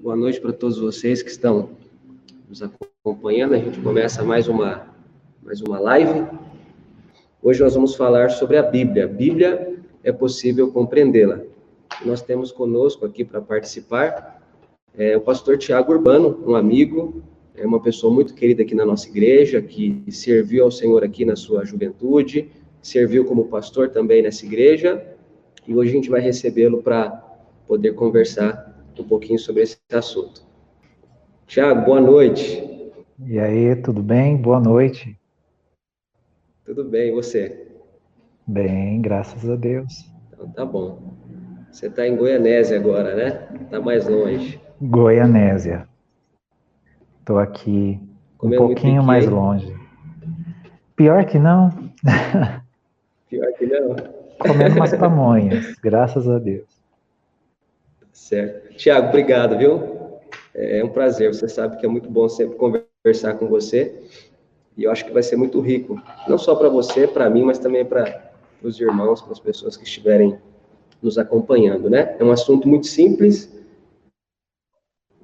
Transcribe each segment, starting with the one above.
Boa noite para todos vocês que estão nos acompanhando. A gente começa mais uma, mais uma live. Hoje nós vamos falar sobre a Bíblia. A Bíblia é possível compreendê-la. Nós temos conosco aqui para participar é, o pastor Tiago Urbano, um amigo, é uma pessoa muito querida aqui na nossa igreja, que serviu ao Senhor aqui na sua juventude, serviu como pastor também nessa igreja, e hoje a gente vai recebê-lo para poder conversar um pouquinho sobre esse assunto. Tiago, boa noite. E aí, tudo bem? Boa noite. Tudo bem, e você? Bem, graças a Deus. Então tá bom. Você está em Goianésia agora, né? Está mais longe. Goianésia. Estou aqui um pouquinho mais longe. Pior que não. Pior que não. Comendo umas pamonhas, graças a Deus. Certo. Tiago, obrigado, viu? É um prazer. Você sabe que é muito bom sempre conversar com você. E eu acho que vai ser muito rico, não só para você, para mim, mas também para os irmãos, para as pessoas que estiverem nos acompanhando, né? É um assunto muito simples,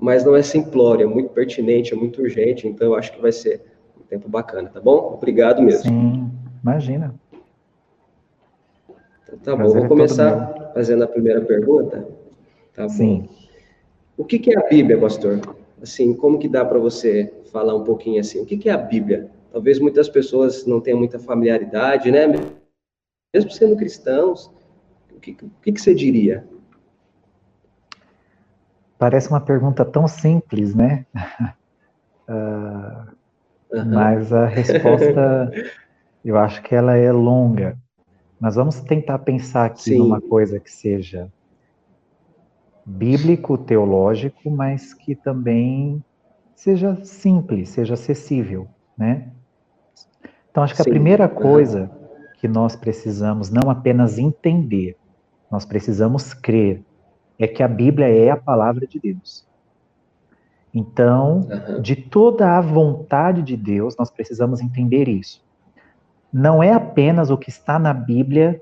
mas não é simplório, é muito pertinente, é muito urgente, então eu acho que vai ser um tempo bacana, tá bom? Obrigado mesmo. Sim, imagina. Então, tá bom, vou é começar fazendo a primeira pergunta. Tá Sim. bom. O que, que é a Bíblia, pastor? Assim, como que dá para você falar um pouquinho assim? O que, que é a Bíblia? Talvez muitas pessoas não tenham muita familiaridade, né? Mesmo sendo cristãos, o que, o que, que você diria? Parece uma pergunta tão simples, né? uh, uhum. Mas a resposta, eu acho que ela é longa. Mas vamos tentar pensar aqui Sim. numa coisa que seja bíblico, teológico, mas que também seja simples, seja acessível, né? Então, acho que Sim. a primeira coisa uhum. que nós precisamos não apenas entender, nós precisamos crer, é que a Bíblia é a palavra de Deus. Então, uhum. de toda a vontade de Deus, nós precisamos entender isso. Não é apenas o que está na Bíblia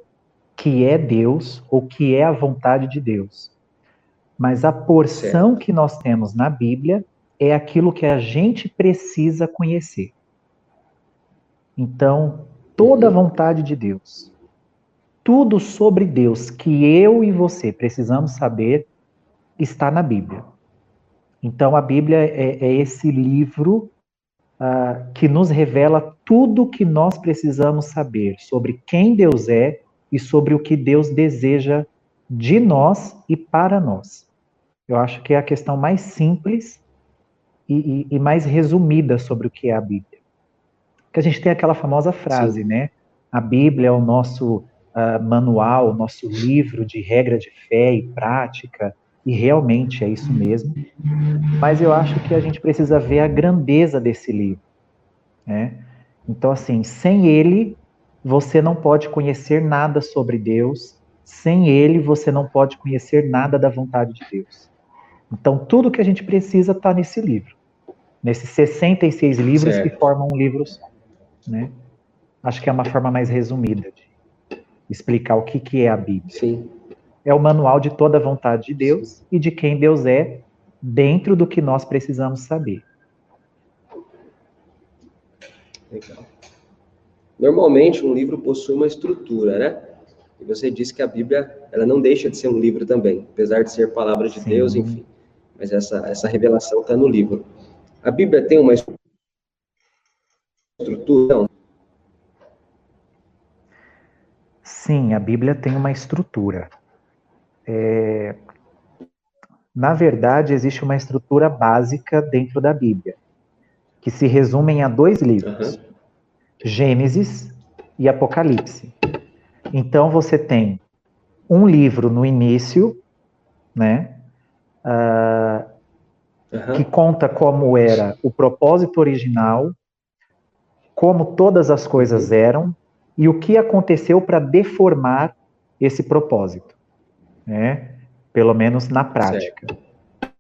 que é Deus ou que é a vontade de Deus, mas a porção certo. que nós temos na Bíblia é aquilo que a gente precisa conhecer. Então, toda a vontade de Deus, tudo sobre Deus que eu e você precisamos saber, está na Bíblia. Então, a Bíblia é, é esse livro uh, que nos revela tudo o que nós precisamos saber sobre quem Deus é e sobre o que Deus deseja de nós e para nós. Eu acho que é a questão mais simples e, e, e mais resumida sobre o que é a Bíblia que a gente tem aquela famosa frase, Sim. né? A Bíblia é o nosso uh, manual, nosso livro de regra de fé e prática, e realmente é isso mesmo. Mas eu acho que a gente precisa ver a grandeza desse livro, né? Então, assim, sem ele, você não pode conhecer nada sobre Deus, sem ele, você não pode conhecer nada da vontade de Deus. Então, tudo que a gente precisa está nesse livro, nesses 66 livros certo. que formam um livro só né? Acho que é uma forma mais resumida de explicar o que, que é a Bíblia. Sim. É o manual de toda a vontade de Deus Sim. e de quem Deus é, dentro do que nós precisamos saber. Legal. Normalmente, um livro possui uma estrutura, né? E você disse que a Bíblia, ela não deixa de ser um livro também, apesar de ser palavra de Sim. Deus, enfim. Mas essa, essa revelação está no livro. A Bíblia tem uma estrutura? Sim, a Bíblia tem uma estrutura. É... Na verdade, existe uma estrutura básica dentro da Bíblia, que se resume a dois livros: uhum. Gênesis e Apocalipse. Então, você tem um livro no início, né? Uh, uhum. Que conta como era o propósito original como todas as coisas eram e o que aconteceu para deformar esse propósito, né? Pelo menos na prática.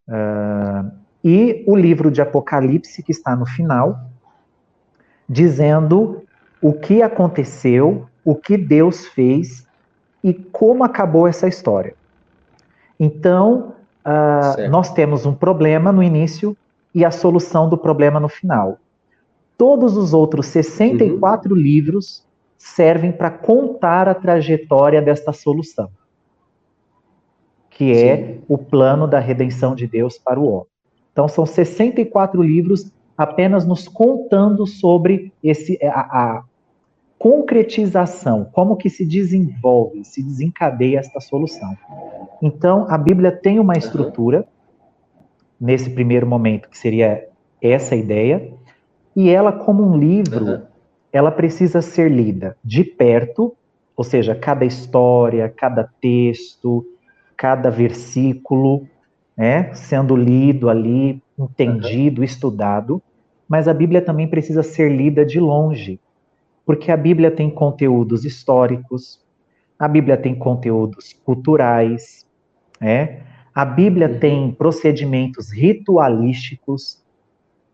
Uh, e o livro de Apocalipse que está no final, dizendo o que aconteceu, o que Deus fez e como acabou essa história. Então, uh, nós temos um problema no início e a solução do problema no final. Todos os outros 64 uhum. livros servem para contar a trajetória desta solução, que é Sim. o plano da redenção de Deus para o homem. Então, são 64 livros apenas nos contando sobre esse, a, a concretização, como que se desenvolve, se desencadeia esta solução. Então, a Bíblia tem uma estrutura, nesse primeiro momento, que seria essa ideia, e ela, como um livro. Ela precisa ser lida de perto, ou seja, cada história, cada texto, cada versículo, né, sendo lido ali, entendido, uhum. estudado, mas a Bíblia também precisa ser lida de longe, porque a Bíblia tem conteúdos históricos, a Bíblia tem conteúdos culturais, né? a Bíblia uhum. tem procedimentos ritualísticos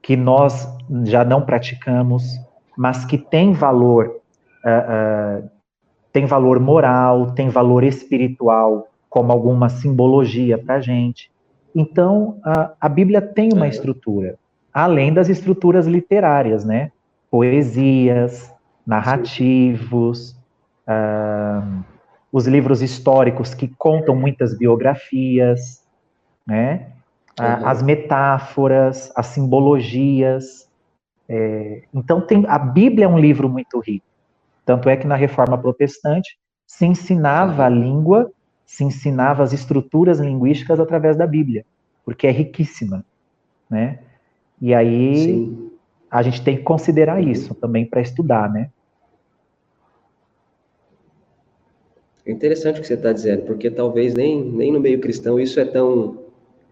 que nós já não praticamos, mas que tem valor, uh, uh, tem valor moral, tem valor espiritual, como alguma simbologia para a gente. Então, a, a Bíblia tem uma estrutura, além das estruturas literárias, né? Poesias, narrativos, uh, os livros históricos que contam muitas biografias, né? Uhum. As metáforas, as simbologias. É, então, tem, a Bíblia é um livro muito rico. Tanto é que na Reforma Protestante se ensinava a língua, se ensinava as estruturas linguísticas através da Bíblia, porque é riquíssima, né? E aí Sim. a gente tem que considerar isso também para estudar, né? É interessante o que você está dizendo, porque talvez nem, nem no meio cristão isso é tão,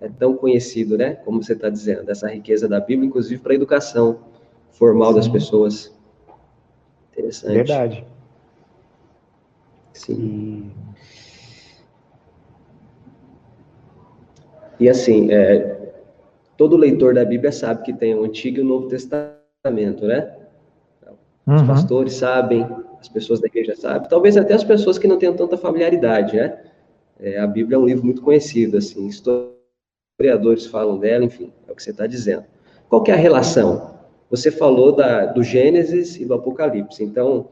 é tão conhecido, né? Como você está dizendo, essa riqueza da Bíblia, inclusive para a educação formal das pessoas. Interessante. Verdade. Sim. E, e assim, é, todo leitor da Bíblia sabe que tem o Antigo e o Novo Testamento, né? Os uhum. pastores sabem, as pessoas da igreja sabem, talvez até as pessoas que não tenham tanta familiaridade, né? É, a Bíblia é um livro muito conhecido, assim, historiadores falam dela, enfim, é o que você está dizendo. Qual que é a relação? Você falou da, do Gênesis e do Apocalipse, então,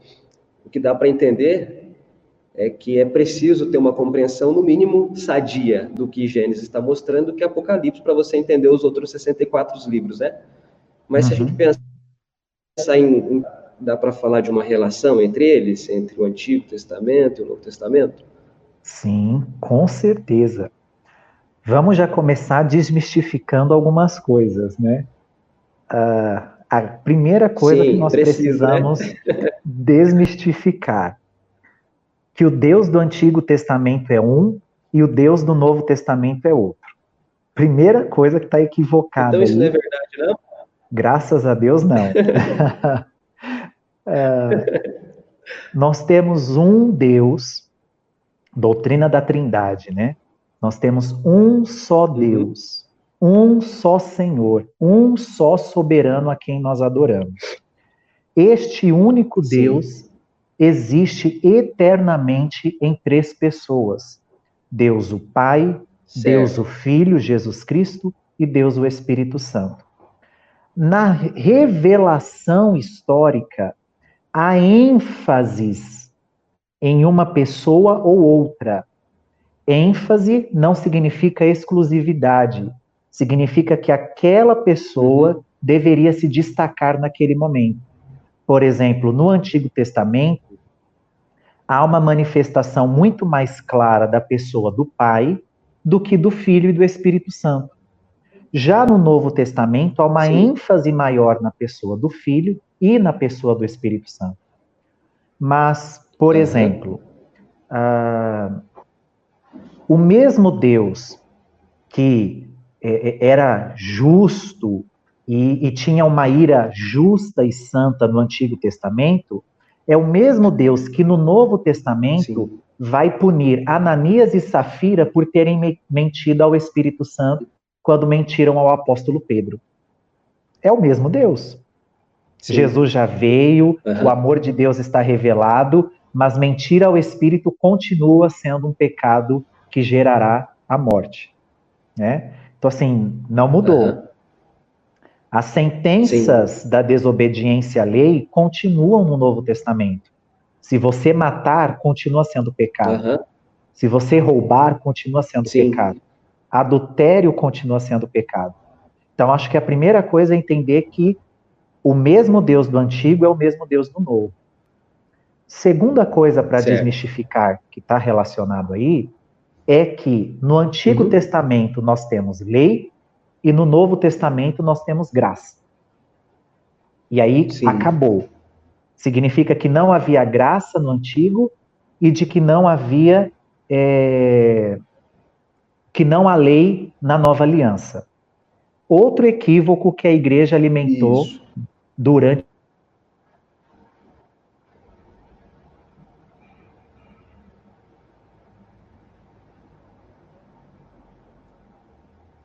o que dá para entender é que é preciso ter uma compreensão, no mínimo, sadia do que Gênesis está mostrando, que é Apocalipse, para você entender os outros 64 livros, né? Mas uhum. se a gente uhum. pensar em, em dá para falar de uma relação entre eles, entre o Antigo Testamento e o Novo Testamento? Sim, com certeza. Vamos já começar desmistificando algumas coisas, né? Uh, a primeira coisa Sim, que nós precisa, né? precisamos né? desmistificar que o Deus do Antigo Testamento é um e o Deus do Novo Testamento é outro. Primeira coisa que está equivocada. Então isso aí. não é verdade, não? Graças a Deus, não. É, nós temos um Deus, doutrina da Trindade, né? Nós temos um só uhum. Um só Senhor, um só soberano a quem nós adoramos. Este único Deus Sim. existe eternamente em três pessoas: Deus o Pai, certo. Deus o Filho, Jesus Cristo, e Deus o Espírito Santo. Na revelação histórica, há ênfases em uma pessoa ou outra. ênfase não significa exclusividade, significa que aquela pessoa uhum. deveria se destacar naquele momento. Por exemplo, no Antigo Testamento, há uma manifestação muito mais clara da pessoa do Pai do que do Filho e do Espírito Santo. Já no Novo Testamento, há uma Sim. ênfase maior na pessoa do Filho e na pessoa do Espírito Santo. Mas, por uhum. exemplo, uh, o mesmo Deus que é, é, era justo e, e, tinha uma ira justa e santa no Antigo Testamento, é o mesmo Deus que no Novo Testamento Sim. vai punir Ananias e Safira por terem mentido ao Espírito Santo quando mentiram ao apóstolo Pedro. É o mesmo Deus. Sim. Jesus já veio, uhum. o amor de Deus está revelado, mas mentir ao Espírito continua sendo um pecado que gerará a morte. Né? Então, assim, não mudou. Uhum. As sentenças Sim. da desobediência à lei continuam no Novo Testamento. Se você matar, continua sendo pecado. Uhum. Se você roubar, continua sendo Sim. pecado. Adultério continua sendo pecado. Então, acho que a primeira coisa é entender que o mesmo Deus do antigo é o mesmo Deus do novo. Segunda coisa para desmistificar, que está relacionado aí, é que no Antigo uhum. Testamento nós temos lei e no Novo Testamento nós temos graça. E aí Sim. acabou. Significa que não havia graça no Antigo e de que não havia é, que não há lei na Nova Aliança. Outro equívoco que a igreja alimentou Isso. durante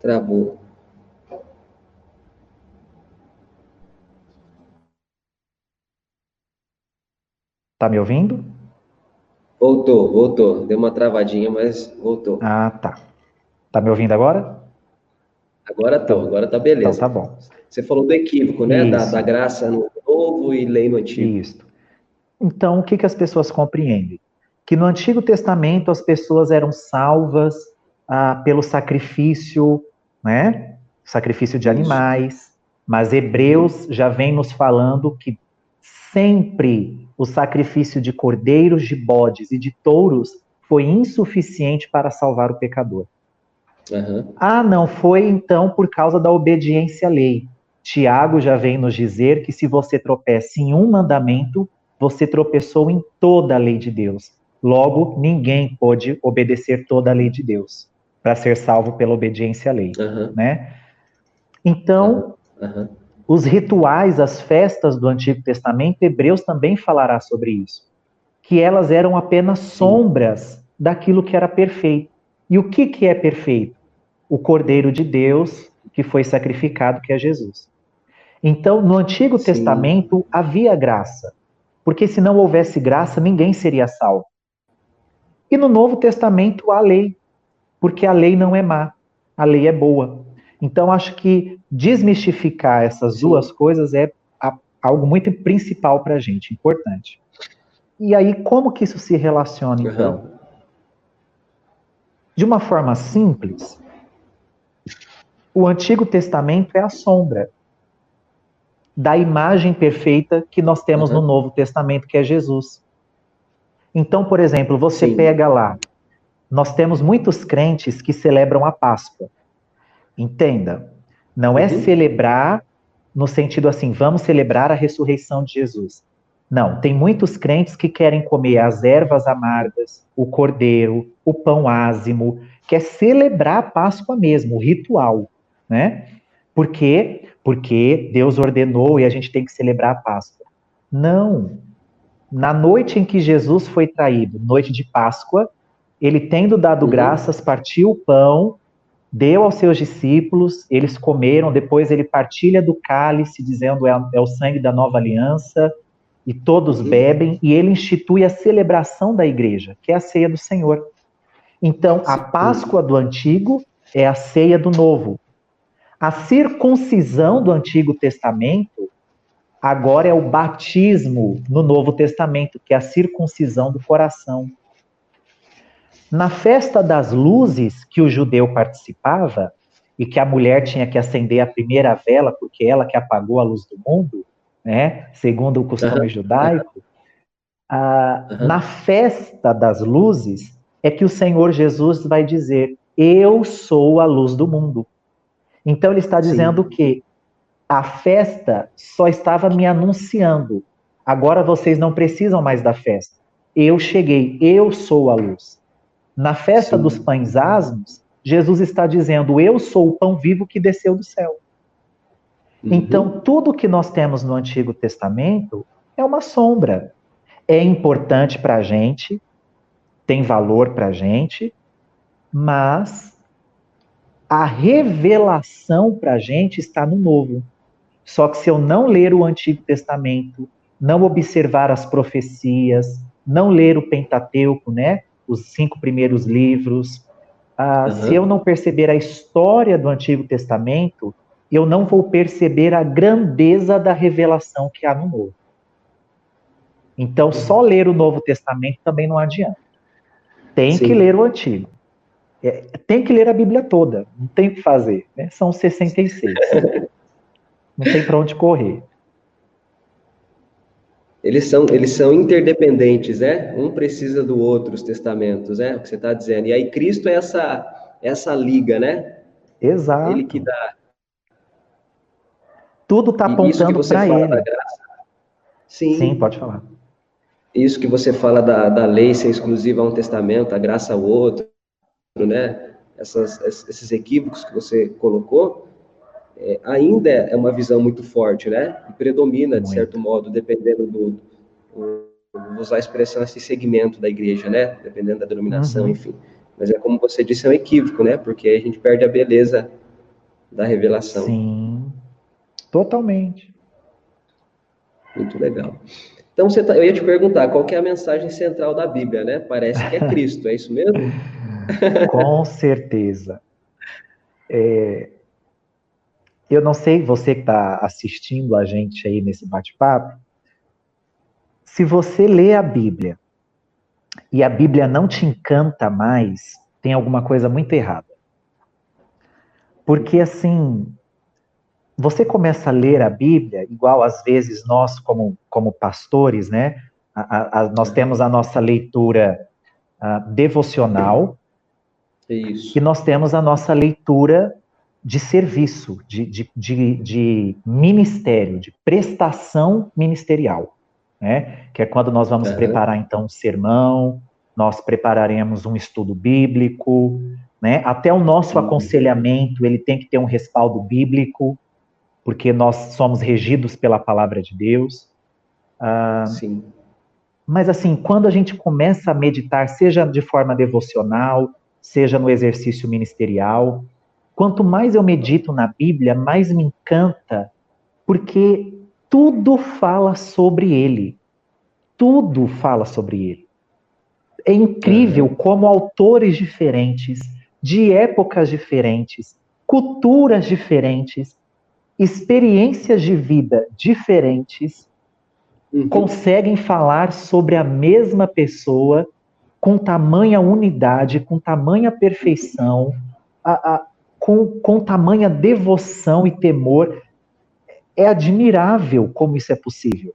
Travou. Tá me ouvindo? Voltou, voltou. Deu uma travadinha, mas voltou. Ah, tá. Tá me ouvindo agora? Agora tô, agora tá beleza. Então tá bom. Você falou do equívoco, né? Da, da, graça no novo e lei no antigo. Isso. Então, o que, que as pessoas compreendem? Que no Antigo Testamento as pessoas eram salvas ah, pelo sacrifício né? Sacrifício de animais. Mas Hebreus já vem nos falando que sempre o sacrifício de cordeiros, de bodes e de touros foi insuficiente para salvar o pecador. Uhum. Ah, não foi então por causa da obediência à lei. Tiago já vem nos dizer que se você tropeça em um mandamento, você tropeçou em toda a lei de Deus. Logo, ninguém pode obedecer toda a lei de Deus para ser salvo pela obediência à lei, uhum. né? Então, uhum. os rituais, as festas do Antigo Testamento, Hebreus também falará sobre isso, que elas eram apenas sombras daquilo que era perfeito. E o que que é perfeito? O Cordeiro de Deus que foi sacrificado, que é Jesus. Então, no Antigo Sim. Testamento havia graça, porque se não houvesse graça, ninguém seria salvo. E no Novo Testamento há lei, porque a lei não é má, a lei é boa. Então, acho que desmistificar essas duas coisas é algo muito principal para a gente, importante. E aí, como que isso se relaciona, então? Uhum. De uma forma simples, o Antigo Testamento é a sombra da imagem perfeita que nós temos uhum. no Novo Testamento, que é Jesus. Então, por exemplo, você Sim. pega lá nós temos muitos crentes que celebram a Páscoa. Entenda, não é uhum. celebrar no sentido assim, vamos celebrar a ressurreição de Jesus. Não, tem muitos crentes que querem comer as ervas amargas, o cordeiro, o pão ázimo, que é celebrar a Páscoa mesmo, o ritual, né? Por quê? Porque Deus ordenou e a gente tem que celebrar a Páscoa. Não. Na noite em que Jesus foi traído, noite de Páscoa, ele tendo dado uhum. graças, partiu o pão, deu aos seus discípulos, eles comeram, depois ele partilha do cálice, dizendo é, é o sangue da nova aliança, e todos uhum. bebem, e ele institui a celebração da igreja, que é a ceia do Senhor. Então, a Páscoa do Antigo é a ceia do Novo. A circuncisão do Antigo Testamento agora é o batismo no Novo Testamento, que é a circuncisão do coração. Na festa das luzes que o judeu participava, e que a mulher tinha que acender a primeira vela, porque ela que apagou a luz do mundo, né, segundo o costume uhum. judaico, ah, uhum. na festa das luzes é que o Senhor Jesus vai dizer: Eu sou a luz do mundo. Então ele está dizendo Sim. que a festa só estava me anunciando. Agora vocês não precisam mais da festa. Eu cheguei, eu sou a luz. Na festa dos pães asmos, Jesus está dizendo: Eu sou o pão vivo que desceu do céu. Uhum. Então, tudo que nós temos no Antigo Testamento é uma sombra. É importante para a gente, tem valor para a gente, mas a revelação para a gente está no novo. Só que se eu não ler o Antigo Testamento, não observar as profecias, não ler o Pentateuco, né? Os cinco primeiros livros, ah, uhum. se eu não perceber a história do Antigo Testamento, eu não vou perceber a grandeza da revelação que há no Novo. Então, só ler o Novo Testamento também não adianta. Tem Sim. que ler o Antigo. É, tem que ler a Bíblia toda. Não tem o que fazer. Né? São 66. não tem para onde correr. Eles são, eles são interdependentes, né? Um precisa do outro, os testamentos, né? O que você está dizendo. E aí Cristo é essa, essa liga, né? Exato. Ele que dá. Tudo está apontando para ele. Sim. Sim, pode falar isso que você fala da, da lei ser exclusiva a um testamento, a graça ao outro, né? Essas, esses equívocos que você colocou, é, ainda é uma visão muito forte, né? E predomina, de certo modo, dependendo do, do vou usar a expressão esse segmento da igreja, né? Dependendo da denominação, uhum. enfim. Mas é como você disse, é um equívoco, né? Porque aí a gente perde a beleza da revelação. Sim, totalmente. Muito legal. Então, tá, eu ia te perguntar, qual é a mensagem central da Bíblia, né? Parece que é Cristo, é isso mesmo? Com certeza. É, eu não sei, você que está assistindo a gente aí nesse bate-papo, se você lê a Bíblia e a Bíblia não te encanta mais, tem alguma coisa muito errada. Porque, assim, você começa a ler a Bíblia, igual às vezes nós, como, como pastores, né? A, a, nós temos a nossa leitura uh, devocional Isso. e nós temos a nossa leitura de serviço, de, de, de, de ministério, de prestação ministerial, né? Que é quando nós vamos uhum. preparar então um sermão, nós prepararemos um estudo bíblico, né? Até o nosso uhum. aconselhamento ele tem que ter um respaldo bíblico, porque nós somos regidos pela palavra de Deus. Ah, Sim. Mas assim, quando a gente começa a meditar, seja de forma devocional, seja no exercício ministerial, quanto mais eu medito na Bíblia, mais me encanta, porque tudo fala sobre ele. Tudo fala sobre ele. É incrível como autores diferentes, de épocas diferentes, culturas diferentes, experiências de vida diferentes uhum. conseguem falar sobre a mesma pessoa com tamanha unidade, com tamanha perfeição, a, a, com, com tamanha devoção e temor. É admirável como isso é possível.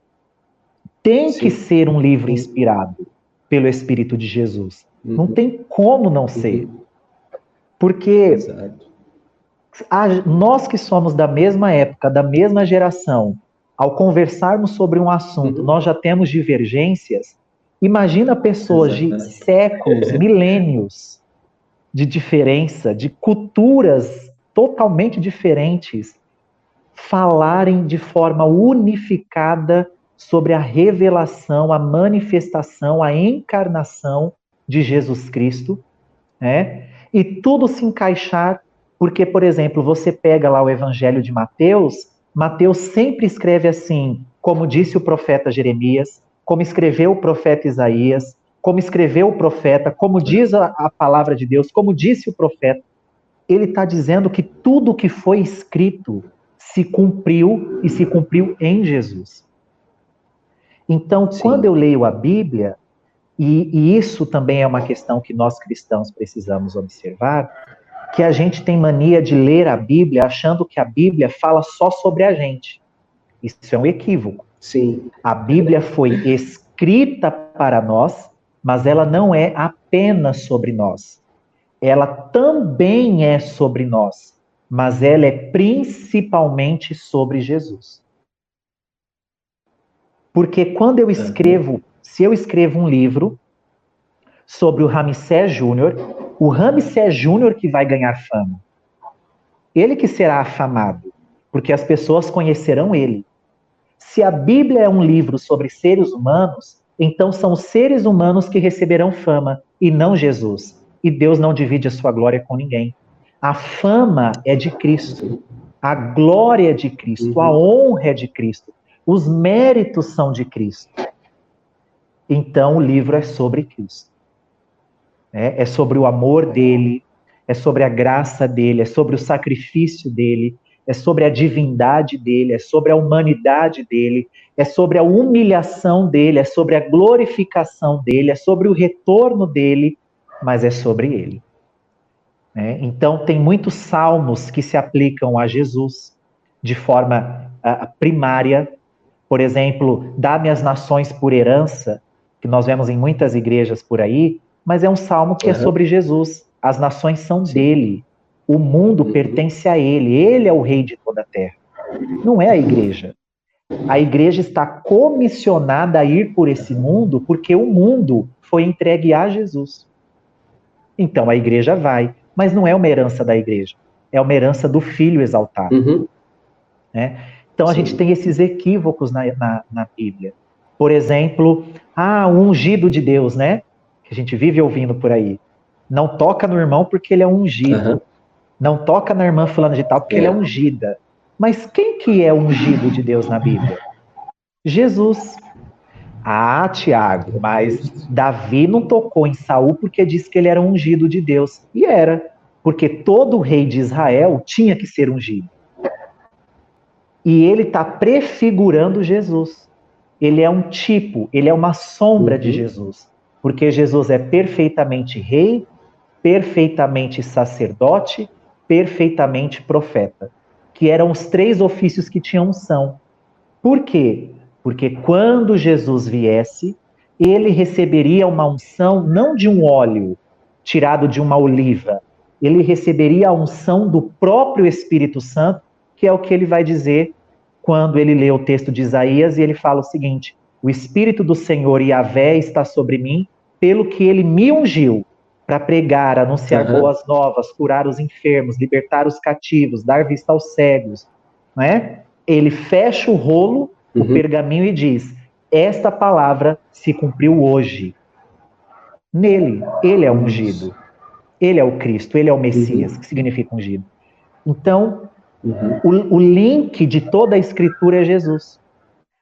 Tem Sim. que ser um livro inspirado pelo Espírito de Jesus. Uhum. Não tem como não ser. Uhum. Porque a, nós que somos da mesma época, da mesma geração, ao conversarmos sobre um assunto, uhum. nós já temos divergências. Imagina pessoas de séculos, milênios de diferença, de culturas totalmente diferentes, falarem de forma unificada sobre a revelação, a manifestação, a encarnação de Jesus Cristo, né? E tudo se encaixar porque, por exemplo, você pega lá o Evangelho de Mateus, Mateus sempre escreve assim, como disse o profeta Jeremias, como escreveu o profeta Isaías, como escreveu o profeta, como diz a, a palavra de Deus, como disse o profeta. Ele está dizendo que tudo que foi escrito se cumpriu e se cumpriu em Jesus. Então, Sim. quando eu leio a Bíblia, e, e isso também é uma questão que nós cristãos precisamos observar, que a gente tem mania de ler a Bíblia achando que a Bíblia fala só sobre a gente. Isso é um equívoco. Sim. A Bíblia foi escrita para nós, mas ela não é apenas sobre nós. Ela também é sobre nós, mas ela é principalmente sobre Jesus. Porque quando eu escrevo, se eu escrevo um livro sobre o Ramsés Júnior, o Ramsés Júnior que vai ganhar fama. Ele que será afamado, porque as pessoas conhecerão ele. Se a Bíblia é um livro sobre seres humanos, então são os seres humanos que receberão fama e não Jesus. E Deus não divide a sua glória com ninguém. A fama é de Cristo. A glória de Cristo, uhum. a honra é de Cristo, os méritos são de Cristo. Então o livro é sobre Cristo. É, é sobre o amor dele, é sobre a graça dele, é sobre o sacrifício dele, é sobre a divindade dele, é sobre a humanidade dele, é sobre a humilhação dele, é sobre a glorificação dele, é sobre o retorno dele, mas é sobre ele. É, então, tem muitos salmos que se aplicam a Jesus de forma uh, primária. Por exemplo, dá-me as nações por herança, que nós vemos em muitas igrejas por aí, mas é um salmo que uhum. é sobre Jesus. As nações são Sim. dele. O mundo uhum. pertence a ele. Ele é o rei de toda a terra. Não é a igreja. A igreja está comissionada a ir por esse mundo porque o mundo foi entregue a Jesus. Então a igreja vai, mas não é uma herança da igreja, é uma herança do filho exaltado. Uhum. Né? Então a Sim. gente tem esses equívocos na, na, na, Bíblia. Por exemplo, ah, o ungido de Deus, né? Que a gente vive ouvindo por aí. Não toca no irmão porque ele é ungido. Uhum. Não toca na irmã fulana de tal porque é. ele é ungida. Mas quem que é ungido de Deus na Bíblia? Jesus. Ah, Tiago, mas Davi não tocou em Saul porque disse que ele era ungido de Deus. E era, porque todo rei de Israel tinha que ser ungido. E ele está prefigurando Jesus. Ele é um tipo, ele é uma sombra uhum. de Jesus. Porque Jesus é perfeitamente rei, perfeitamente sacerdote, perfeitamente profeta que eram os três ofícios que tinham unção. Por quê? Porque quando Jesus viesse, ele receberia uma unção não de um óleo tirado de uma oliva, ele receberia a unção do próprio Espírito Santo, que é o que ele vai dizer quando ele lê o texto de Isaías e ele fala o seguinte: O Espírito do Senhor Yahvé está sobre mim, pelo que ele me ungiu para pregar, anunciar uhum. boas novas, curar os enfermos, libertar os cativos, dar vista aos cegos, não é? Ele fecha o rolo, uhum. o pergaminho e diz: Esta palavra se cumpriu hoje. Nele, ele é ungido. Ele é o Cristo, ele é o Messias, uhum. que significa ungido. Então, uhum. o, o link de toda a Escritura é Jesus.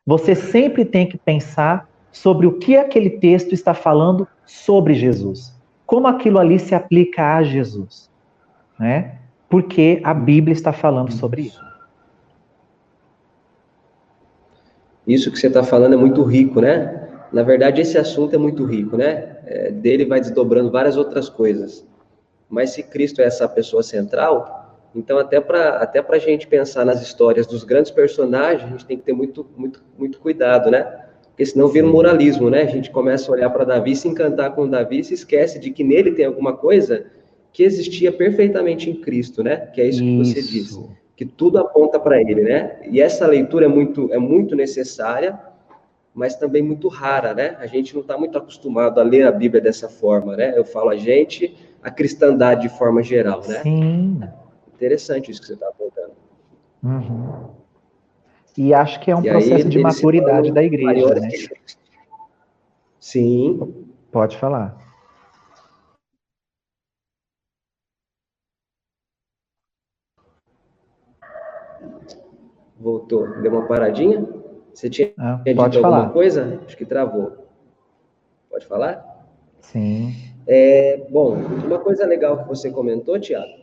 Você sempre tem que pensar sobre o que aquele texto está falando sobre Jesus como aquilo ali se aplica a Jesus, né? Porque a Bíblia está falando sobre isso. Isso que você está falando é muito rico, né? Na verdade, esse assunto é muito rico, né? É, dele vai desdobrando várias outras coisas. Mas se Cristo é essa pessoa central, então até para até a gente pensar nas histórias dos grandes personagens, a gente tem que ter muito, muito, muito cuidado, né? Porque senão vira um moralismo, né? A gente começa a olhar para Davi, se encantar com Davi, se esquece de que nele tem alguma coisa que existia perfeitamente em Cristo, né? Que é isso, isso. que você disse, que tudo aponta para ele, né? E essa leitura é muito, é muito necessária, mas também muito rara, né? A gente não está muito acostumado a ler a Bíblia dessa forma, né? Eu falo a gente, a cristandade de forma geral, né? Sim. Interessante isso que você está apontando. Uhum. E acho que é um e processo aí, de maturidade da igreja, né? Sim. Pode falar. Voltou. Deu uma paradinha? Você tinha, ah, pode falar. alguma coisa? Acho que travou. Pode falar? Sim. É, bom, uma coisa legal que você comentou, Tiago,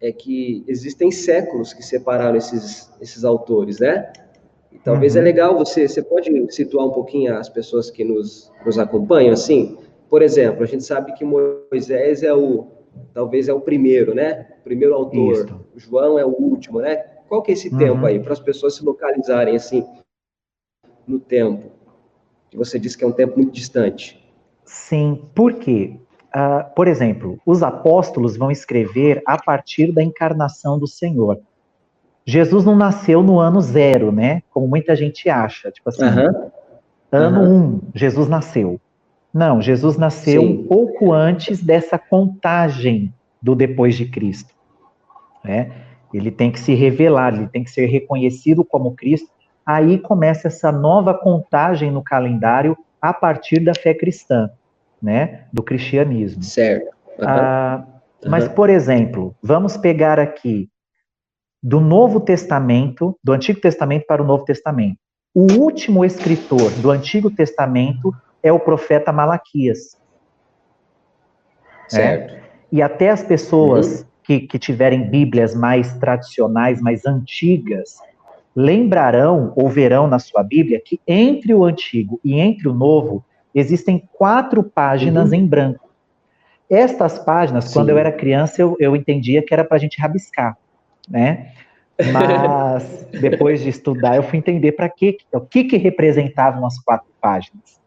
é que existem séculos que separaram esses, esses autores, né? E talvez é uhum. é legal você, você pode situar um pouquinho as pessoas que nos, nos acompanham, assim? Por exemplo, a gente sabe que Moisés é o, talvez é o primeiro, né? O primeiro autor. Isso. João é o último, né? Qual que é esse uhum. tempo aí, para as pessoas se localizarem, assim, no tempo? Que você disse que é um tempo muito distante. Sim, por quê? Uh, por exemplo, os apóstolos vão escrever a partir da encarnação do Senhor. Jesus não nasceu no ano zero, né? Como muita gente acha. Tipo assim, uhum. ano uhum. um, Jesus nasceu. Não, Jesus nasceu Sim. um pouco antes dessa contagem do depois de Cristo. Né? Ele tem que se revelar, ele tem que ser reconhecido como Cristo. Aí começa essa nova contagem no calendário a partir da fé cristã né, do cristianismo. Certo. Uhum. Ah, mas, por exemplo, vamos pegar aqui do Novo Testamento, do Antigo Testamento para o Novo Testamento. O último escritor do Antigo Testamento é o profeta Malaquias. Certo. É? E até as pessoas uhum. que, que tiverem Bíblias mais tradicionais, mais antigas, lembrarão ou verão na sua Bíblia que entre o Antigo e entre o Novo existem quatro páginas uhum. em branco. Estas páginas, Sim. quando eu era criança, eu, eu entendia que era para a gente rabiscar, né? Mas depois de estudar, eu fui entender para que, o que, que representavam as quatro páginas.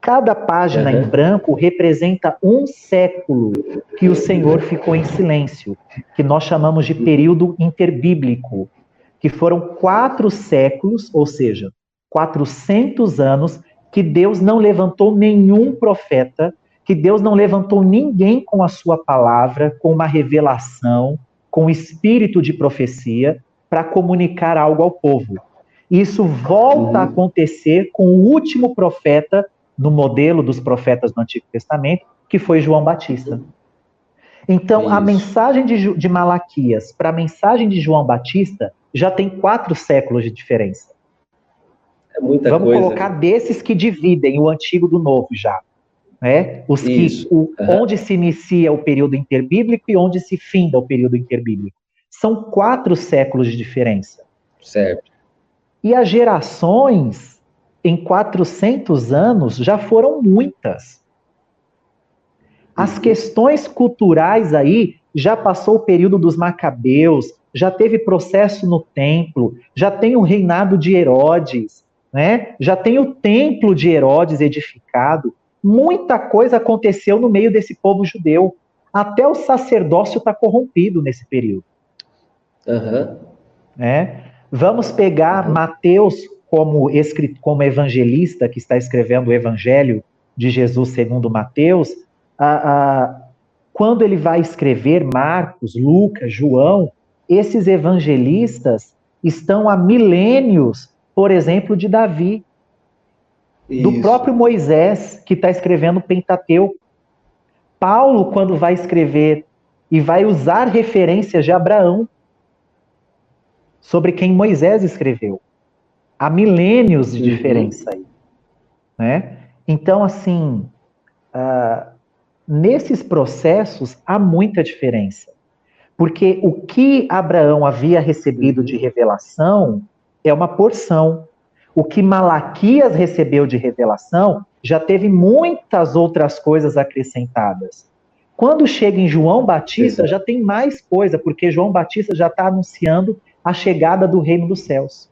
Cada página uhum. em branco representa um século que o Senhor ficou em silêncio, que nós chamamos de período interbíblico, que foram quatro séculos, ou seja, 400 anos, que Deus não levantou nenhum profeta, que Deus não levantou ninguém com a sua palavra, com uma revelação, com espírito de profecia, para comunicar algo ao povo. Isso volta a acontecer com o último profeta, no modelo dos profetas do Antigo Testamento, que foi João Batista. Então, Isso. a mensagem de, de Malaquias para a mensagem de João Batista já tem quatro séculos de diferença. É muita Vamos coisa. colocar desses que dividem o antigo do novo já. Né? Os que, o, uhum. Onde se inicia o período interbíblico e onde se finda o período interbíblico. São quatro séculos de diferença. Certo. E as gerações, em 400 anos, já foram muitas. As uhum. questões culturais aí já passou o período dos macabeus, já teve processo no templo, já tem o reinado de Herodes, né? Já tem o templo de Herodes edificado. Muita coisa aconteceu no meio desse povo judeu. Até o sacerdócio está corrompido nesse período. Uhum. Né? Vamos pegar uhum. Mateus como, escrito, como evangelista que está escrevendo o Evangelho de Jesus segundo Mateus. A, a, quando ele vai escrever Marcos, Lucas, João, esses evangelistas estão há milênios, por exemplo, de Davi, Isso. do próprio Moisés, que está escrevendo o Pentateuco. Paulo, quando vai escrever e vai usar referências de Abraão, sobre quem Moisés escreveu. Há milênios de uhum. diferença aí. Né? Então, assim, uh, nesses processos há muita diferença. Porque o que Abraão havia recebido de revelação é uma porção. O que Malaquias recebeu de revelação já teve muitas outras coisas acrescentadas. Quando chega em João Batista, já tem mais coisa, porque João Batista já está anunciando a chegada do reino dos céus,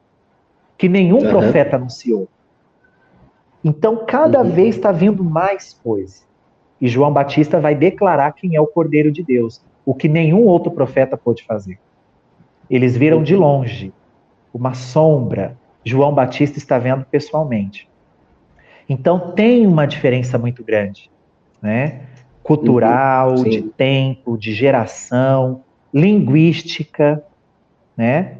que nenhum uhum. profeta anunciou. Então, cada uhum. vez está vindo mais coisa. E João Batista vai declarar quem é o Cordeiro de Deus o que nenhum outro profeta pôde fazer. Eles viram de longe uma sombra. João Batista está vendo pessoalmente. Então tem uma diferença muito grande, né? Cultural, uhum, de tempo, de geração, linguística, né?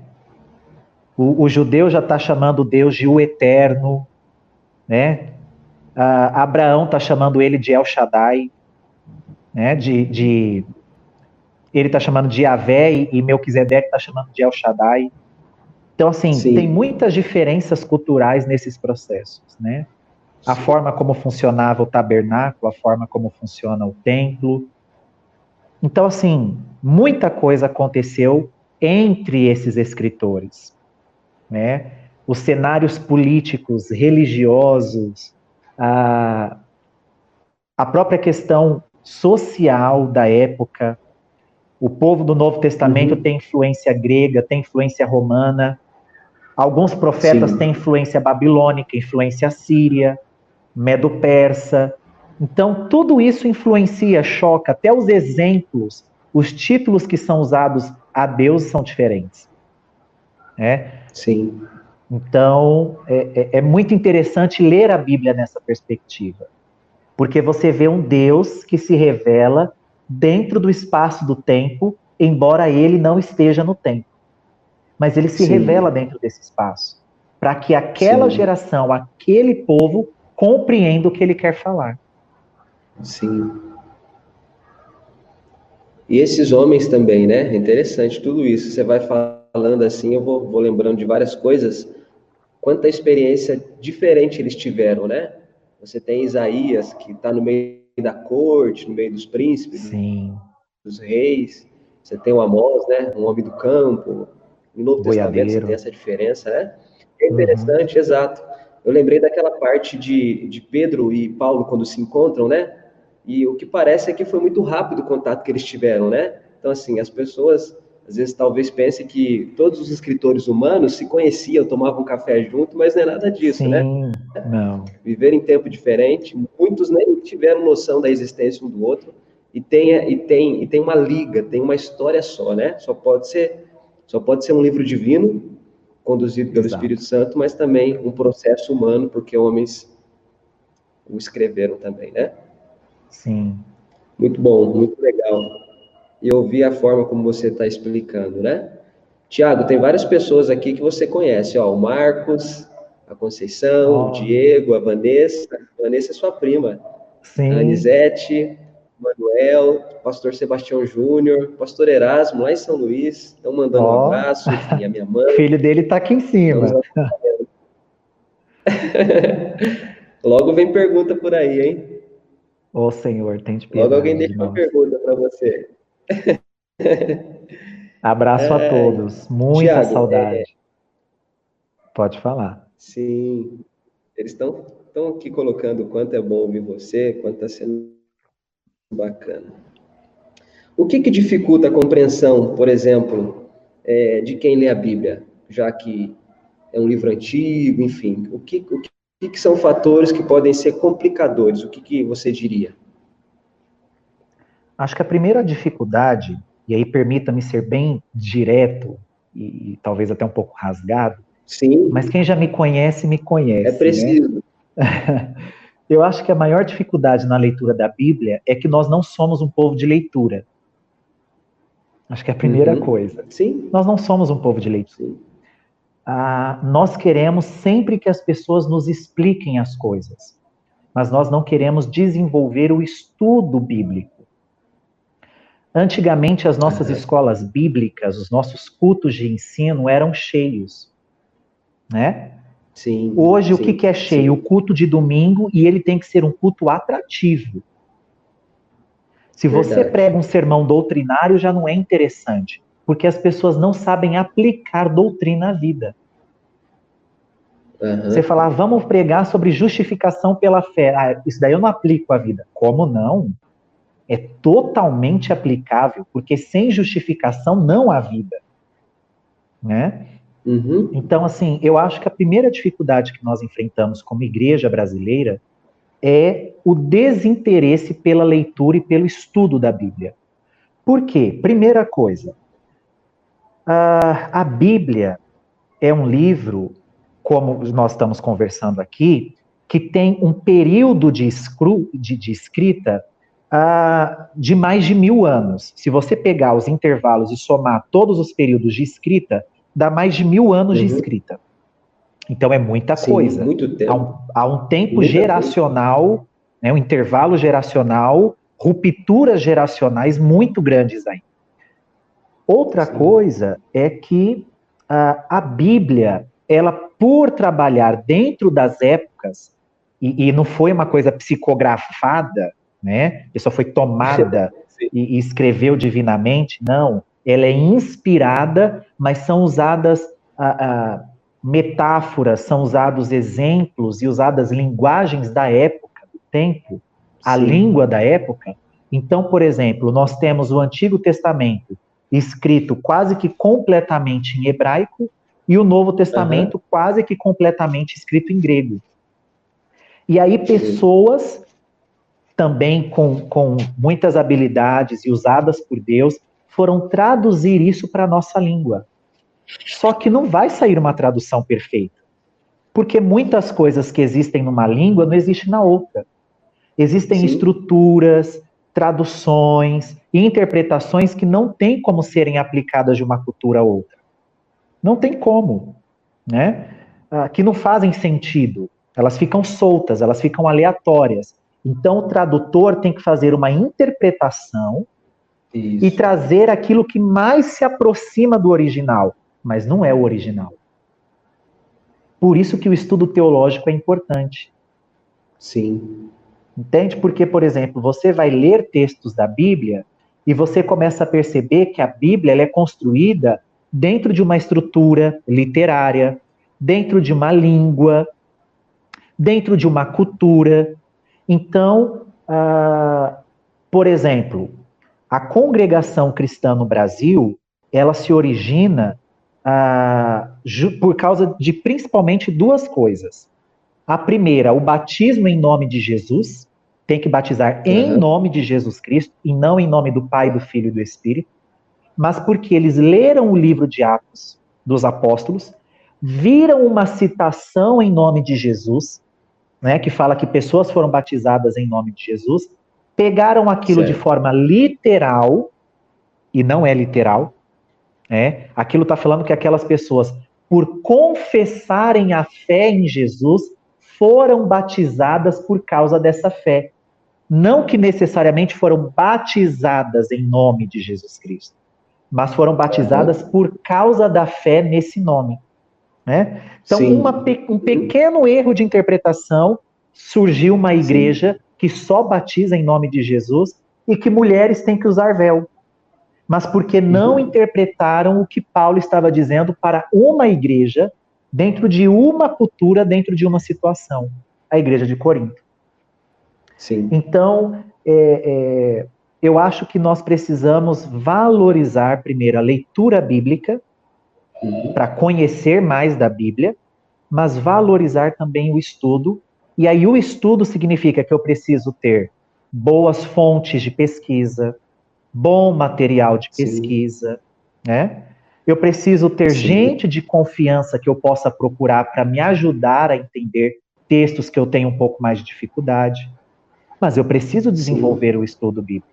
O, o judeu já está chamando Deus de o eterno, né? Ah, Abraão está chamando ele de El Shaddai, né? De, de ele está chamando de Yahvé e Melquisedeque está chamando de El Shaddai. Então, assim, Sim. tem muitas diferenças culturais nesses processos, né? A Sim. forma como funcionava o tabernáculo, a forma como funciona o templo. Então, assim, muita coisa aconteceu entre esses escritores, né? Os cenários políticos, religiosos, a, a própria questão social da época, o povo do Novo Testamento uhum. tem influência grega, tem influência romana. Alguns profetas Sim. têm influência babilônica, influência síria, medo-persa. Então, tudo isso influencia, choca. Até os exemplos, os títulos que são usados a Deus são diferentes. É? Sim. Então, é, é, é muito interessante ler a Bíblia nessa perspectiva. Porque você vê um Deus que se revela dentro do espaço do tempo, embora ele não esteja no tempo. Mas ele se Sim. revela dentro desse espaço, para que aquela Sim. geração, aquele povo, compreenda o que ele quer falar. Sim. E esses homens também, né? Interessante tudo isso. Você vai falando assim, eu vou, vou lembrando de várias coisas, quanta experiência diferente eles tiveram, né? Você tem Isaías, que está no meio da corte, no meio dos príncipes, Sim. dos reis. Você tem o Amós, né? Um homem do campo. No Novo Boiadeiro. Testamento você tem essa diferença, né? É Uhum. interessante, exato. Eu lembrei daquela parte de, de Pedro e Paulo quando se encontram, né? E o que parece é que foi muito rápido o contato que eles tiveram, né? Então, assim, as pessoas às vezes talvez pensem que todos os escritores humanos se conheciam, tomavam café junto, mas não é nada disso, Sim, né? não. Viver em tempo diferente, muitos nem tiveram noção da existência um do outro e tem e tem e tem uma liga, tem uma história só, né? Só pode ser só pode ser um livro divino conduzido pelo Exato. Espírito Santo, mas também um processo humano, porque homens o escreveram também, né? Sim. Muito bom, muito legal. E ouvir a forma como você está explicando, né? Tiago, tem várias pessoas aqui que você conhece, ó, o Marcos, a Conceição, Ó. o Diego, a Vanessa. A Vanessa é sua prima. Sim. A Anisete, Manuel, o pastor Sebastião Júnior, o pastor Erasmo, lá em São Luís, estão mandando Ó. um abraço, enfim, a minha O mãe. filho dele está aqui em cima. Logo vem pergunta por aí, hein? Ô Senhor, tem de Logo alguém de deixa uma pergunta para você. Abraço a É. todos. Muita Tiago, saudade. Pode falar. Sim, eles estão estão aqui colocando o quanto é bom ouvir você, quanto está sendo bacana. O que que dificulta a compreensão, por exemplo, é, de quem lê a Bíblia, já que é um livro antigo, enfim, o que, o que, que são fatores que podem ser complicadores? O que, que você diria? Acho que a primeira dificuldade, e aí permita-me ser bem direto e, e talvez até um pouco rasgado, Sim, mas quem já me conhece, me conhece. é né? Eu acho que a maior dificuldade na leitura da Bíblia é que nós não somos um povo de leitura. Acho que é a primeira Uhum. coisa. Sim, Nós não somos um povo de leitura. Ah, nós queremos sempre que as pessoas nos expliquem as coisas, mas nós não queremos desenvolver o estudo bíblico. Antigamente, as nossas Aham. escolas bíblicas, os nossos cultos de ensino eram cheios, né? Sim. Hoje, o sim, que, que é cheio? O culto de domingo e ele tem que ser um culto atrativo. Se você Verdade. prega um sermão doutrinário, já não é interessante, porque as pessoas não sabem aplicar doutrina à vida. Aham. Você falar, vamos pregar sobre justificação pela fé. Ah, isso daí eu não aplico à vida. Como não? É totalmente aplicável, porque sem justificação não há vida. Né? Uhum. Então, assim, eu acho que a primeira dificuldade que nós enfrentamos como igreja brasileira é o desinteresse pela leitura e pelo estudo da Bíblia. Por quê? Primeira coisa, a, Bíblia é um livro, como nós estamos conversando aqui, que tem um período de, escru, de, de escrita de mais de mil anos. Se você pegar os intervalos e somar todos os períodos de escrita, dá mais de mil anos de Uhum. escrita. Então é muita Sim, coisa. muito Há tempo. um, há um tempo Muita geracional, né, um intervalo geracional, rupturas geracionais muito grandes aí. Outra Sim. coisa é que ah, a Bíblia, ela por trabalhar dentro das épocas, e, e não foi uma coisa psicografada, né? Só foi tomada e, e escreveu divinamente, não. Ela é inspirada, mas são usadas ah, ah, metáforas, são usados exemplos e usadas linguagens da época, do tempo, a Sim. língua da época. Então, por exemplo, nós temos o Antigo Testamento escrito quase que completamente em hebraico e o Novo Testamento quase que completamente escrito em grego. E aí, pessoas também com, com muitas habilidades e usadas por Deus foram traduzir isso para a nossa língua. Só que não vai sair uma tradução perfeita. Porque muitas coisas que existem numa língua não existem na outra. Existem Sim. estruturas, traduções e interpretações que não têm como serem aplicadas de uma cultura a outra. Não tem como, né? Ah, que não fazem sentido. Elas ficam soltas, elas ficam aleatórias. Então o tradutor tem que fazer uma interpretação Isso. e trazer aquilo que mais se aproxima do original. mas não é o original. Por isso que o estudo teológico é importante. Sim. Entende? Porque, por exemplo, você vai ler textos da Bíblia e você começa a perceber que a Bíblia é construída dentro de uma estrutura literária, dentro de uma língua, dentro de uma cultura. Então, ah, por exemplo, a congregação cristã no Brasil, ela se origina ah, por causa de principalmente duas coisas. A primeira, o batismo em nome de Jesus, tem que batizar em nome de Jesus Cristo e não em nome do Pai, do Filho e do Espírito, mas porque eles leram o livro de Atos dos Apóstolos, viram uma citação em nome de Jesus, né, que fala que pessoas foram batizadas em nome de Jesus, pegaram aquilo certo. de forma literal, e não é literal, né? Aquilo está falando que aquelas pessoas, por confessarem a fé em Jesus, foram batizadas por causa dessa fé. Não que necessariamente foram batizadas em nome de Jesus Cristo, mas foram batizadas por causa da fé nesse nome. Né? Então, uma, um pequeno erro de interpretação surgiu uma igreja Sim. Que só batiza em nome de Jesus e que mulheres têm que usar véu. Mas porque não uhum. interpretaram o que Paulo estava dizendo para uma igreja, dentro de uma cultura, dentro de uma situação a igreja de Corinto. Sim. Então, é, é, eu acho que nós precisamos valorizar primeiro a leitura bíblica, uhum. para conhecer mais da Bíblia, mas valorizar também o estudo. E aí, o estudo significa que eu preciso ter boas fontes de pesquisa, bom material de pesquisa, Sim. né? Eu preciso ter Sim. gente de confiança que eu possa procurar para me ajudar a entender textos que eu tenho um pouco mais de dificuldade mas eu preciso desenvolver Sim. o estudo bíblico.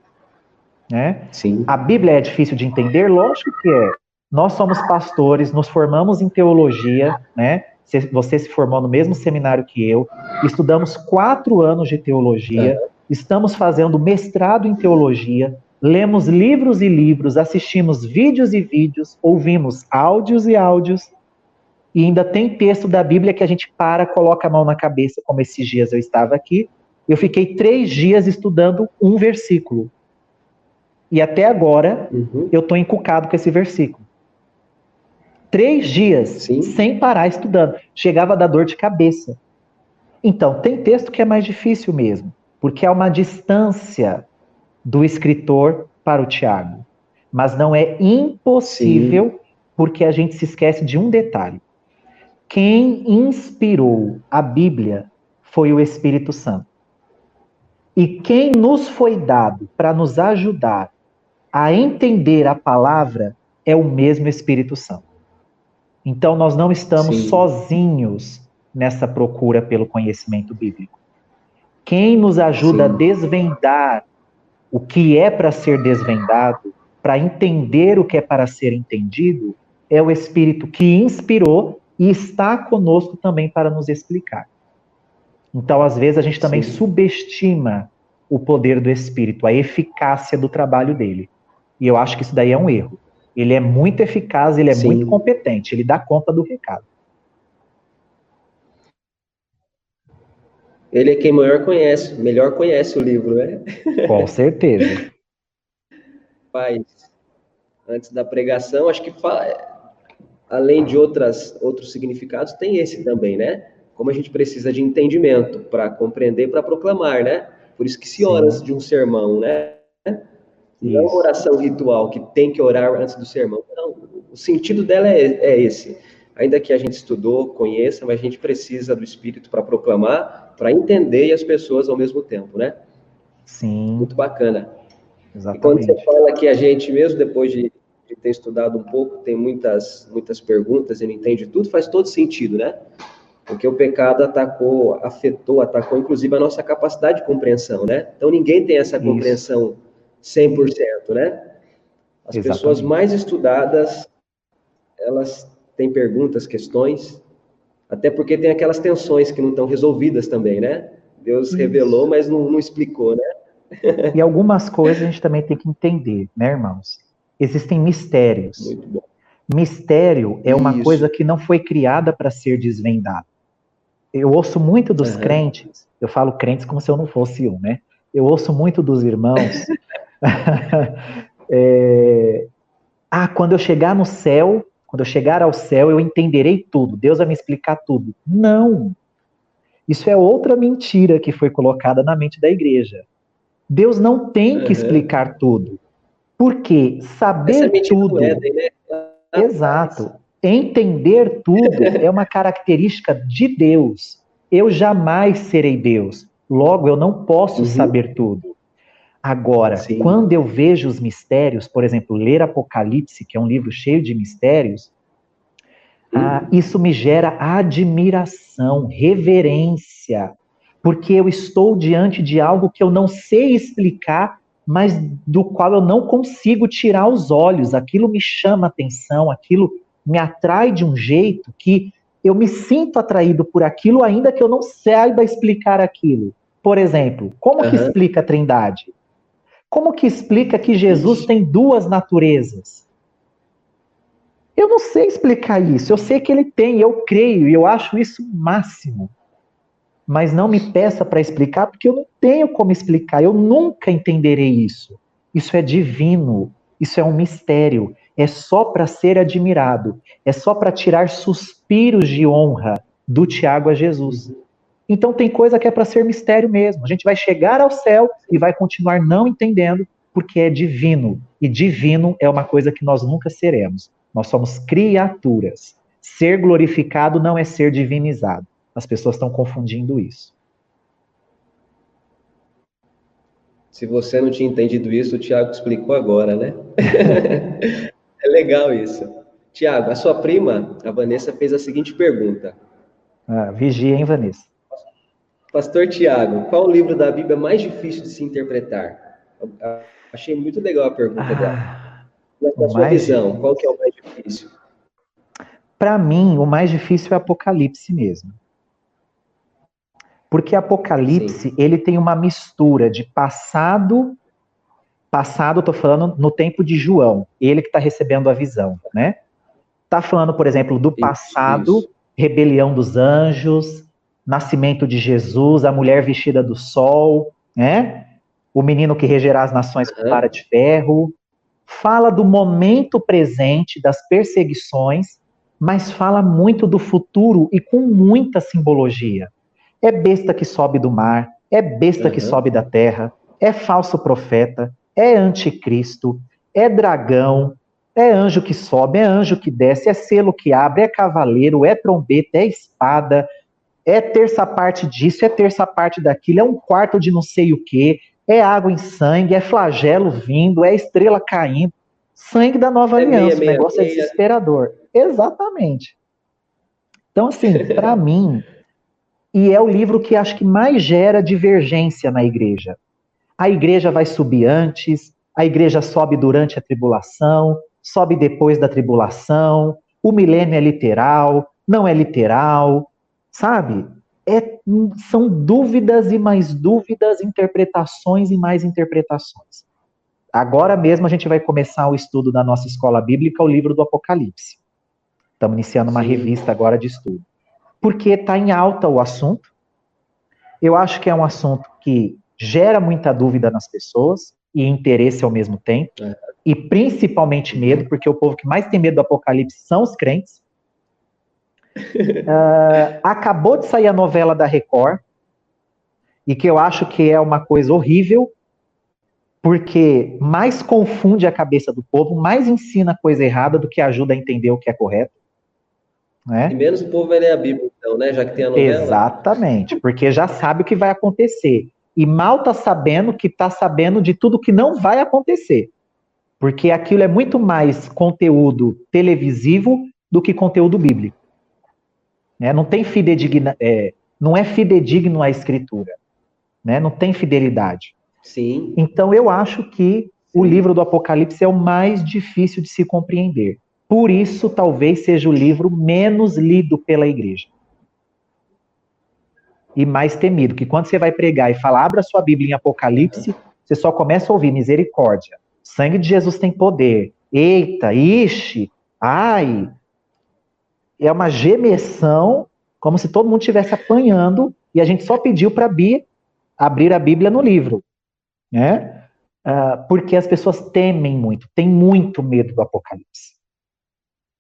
Né? Sim. A Bíblia é difícil de entender? Lógico que é. Nós somos pastores, nos formamos em teologia, né? Você se formou no mesmo seminário que eu, estudamos quatro anos de teologia, é. estamos fazendo mestrado em teologia, lemos livros e livros, assistimos vídeos e vídeos, ouvimos áudios e áudios, e ainda tem texto da Bíblia que a gente para, coloca a mão na cabeça, como esses dias eu estava aqui, eu fiquei três dias estudando um versículo. E até agora uhum. eu estou encucado com esse versículo. Três dias Sim. sem parar estudando. Chegava a dar dor de cabeça. Então, tem texto que é mais difícil mesmo, porque há uma distância do escritor para o Tiago. Mas não é impossível, Sim. porque a gente se esquece de um detalhe. Quem inspirou a Bíblia foi o Espírito Santo. E quem nos foi dado para nos ajudar a entender a palavra é o mesmo Espírito Santo. Então nós não estamos Sim. sozinhos nessa procura pelo conhecimento bíblico. Quem nos ajuda Sim. a desvendar o que é para ser desvendado, para entender o que é para ser entendido, é o Espírito que inspirou e está conosco também para nos explicar. Então, às vezes, a gente também Sim. subestima o poder do Espírito, a eficácia do trabalho dele. E eu acho que isso daí é um erro. Ele é muito eficaz, ele é Sim. muito competente, ele dá conta do recado. Ele é quem maior conhece, melhor conhece o livro, né? Com certeza. Pai, antes da pregação, acho que além de outras, outros significados, tem esse também, né? como a gente precisa de entendimento para compreender, para proclamar, né? Por isso que se ora de um sermão, né? Não é uma oração ritual que tem que orar antes do sermão. Não, o sentido dela é, é esse. Ainda que a gente estudou, conheça, mas a gente precisa do Espírito para proclamar, para entender e as pessoas ao mesmo tempo, né? Sim. Muito bacana. Exatamente. E quando você fala que a gente, mesmo depois de, de ter estudado um pouco, tem muitas, muitas perguntas e não entende tudo, faz todo sentido, né? Porque o pecado atacou, afetou, atacou inclusive a nossa capacidade de compreensão, né? Então ninguém tem essa compreensão. 100%, né? As Exatamente. pessoas mais estudadas, elas têm perguntas, questões, até porque tem aquelas tensões que não estão resolvidas também, né? Deus Isso. revelou, mas não, não explicou, né? E algumas coisas a gente também tem que entender, né, irmãos? Existem mistérios. Muito bom. Mistério é uma Isso. coisa que não foi criada para ser desvendada. Eu ouço muito dos uhum. crentes, eu falo crentes como se eu não fosse um, né? Eu ouço muito dos irmãos. é, ah, quando eu chegar no céu, quando eu chegar ao céu, eu entenderei tudo. Deus vai me explicar tudo. Não. Isso é outra mentira que foi colocada na mente da igreja. Deus não tem que explicar tudo. Porque saber é tudo. Né? Exato. Entender tudo é uma característica de Deus. Eu jamais serei Deus. Logo, eu não posso uhum. saber tudo. Agora, Sim. quando eu vejo os mistérios, por exemplo, ler Apocalipse, que é um livro cheio de mistérios, uhum. ah, isso me gera admiração, reverência, porque eu estou diante de algo que eu não sei explicar, mas do qual eu não consigo tirar os olhos. Aquilo me chama atenção, aquilo me atrai de um jeito que eu me sinto atraído por aquilo, ainda que eu não saiba explicar aquilo. Por exemplo, como uhum. que explica a Trindade? Como que explica que Jesus tem duas naturezas? Eu não sei explicar isso. Eu sei que ele tem, eu creio e eu acho isso o máximo. Mas não me peça para explicar, porque eu não tenho como explicar. Eu nunca entenderei isso. Isso é divino. Isso é um mistério. É só para ser admirado. É só para tirar suspiros de honra do Tiago a Jesus. Então tem coisa que é para ser mistério mesmo. A gente vai chegar ao céu e vai continuar não entendendo porque é divino. E divino é uma coisa que nós nunca seremos. Nós somos criaturas. Ser glorificado não é ser divinizado. As pessoas estão confundindo isso. Se você não tinha entendido isso, o Tiago explicou agora, né? é legal isso. Tiago, a sua prima, a Vanessa, fez a seguinte pergunta. Ah, vigia, hein, Vanessa? Pastor Tiago, qual o livro da Bíblia mais difícil de se interpretar? Achei muito legal a pergunta ah, dela. Na sua visão, qual que é o mais difícil? Para mim, o mais difícil é Apocalipse mesmo. Porque Apocalipse, Sim. ele tem uma mistura de passado, passado, estou falando no tempo de João, ele que está recebendo a visão, né? Está falando, por exemplo, do passado, isso, isso. rebelião dos anjos, nascimento de Jesus, a mulher vestida do sol, né? O menino que regerá as nações com vara de ferro. Fala do momento presente, das perseguições, mas fala muito do futuro e com muita simbologia. É besta que sobe do mar, é besta uhum. que sobe da terra, é falso profeta, é anticristo, é dragão, é anjo que sobe, é anjo que desce, é selo que abre, é cavaleiro, é trombeta, é espada, é terça parte disso, é terça parte daquilo, é um quarto de não sei o que, é água em sangue, é flagelo vindo, é estrela caindo. Sangue da nova é aliança, meia, o negócio é meia, é desesperador. Exatamente. Então, assim, para mim, e é o livro que acho que mais gera divergência na igreja. A igreja vai subir antes, a igreja sobe durante a tribulação, sobe depois da tribulação, o milênio é literal, não é literal, sabe? É, são dúvidas e mais dúvidas, interpretações e mais interpretações. Agora mesmo a gente vai começar o estudo da nossa escola bíblica, o livro do Apocalipse. Estamos iniciando uma Sim. revista agora de estudo. Porque está em alta o assunto. Eu acho que é um assunto que gera muita dúvida nas pessoas e interesse ao mesmo tempo. É. E principalmente medo, porque o povo que mais tem medo do Apocalipse são os crentes. Uh, acabou de sair a novela da Record, e que eu acho que é uma coisa horrível, porque mais confunde a cabeça do povo, mais ensina coisa errada do que ajuda a entender o que é correto. Né? E menos o povo vai ler a Bíblia, então, né? Já que tem a novela. Exatamente, porque já sabe o que vai acontecer. E mal tá sabendo que tá sabendo de tudo que não vai acontecer. Porque aquilo é muito mais conteúdo televisivo do que conteúdo bíblico. Né? Não tem fidedigna, é, não é fidedigno a escritura, né? Não tem fidelidade. Sim. Então eu acho que o livro do Apocalipse é o mais difícil de se compreender. Por isso, talvez seja o livro menos lido pela igreja. E mais temido, que quando você vai pregar e falar, abra sua Bíblia em Apocalipse, você só começa a ouvir misericórdia. sangue de Jesus tem poder. Eita, ixi, Ai, é uma gemessão, como se todo mundo estivesse apanhando, e a gente só pediu para abrir a Bíblia no livro. Né? Uh, porque as pessoas temem muito, têm muito medo do Apocalipse.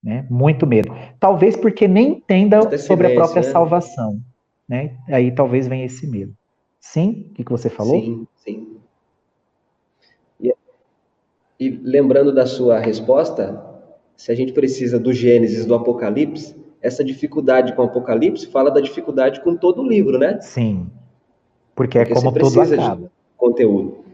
Né? Muito medo. Talvez porque nem entenda sobre a própria né? salvação. Né? Aí talvez venha esse medo. Sim? O que, que você falou? Sim, sim. E, e lembrando da sua resposta, se a gente precisa do Gênesis, do Apocalipse, essa dificuldade com o Apocalipse fala da dificuldade com todo o livro, né? Sim. Porque, é Porque como tudo acaba. conteúdo.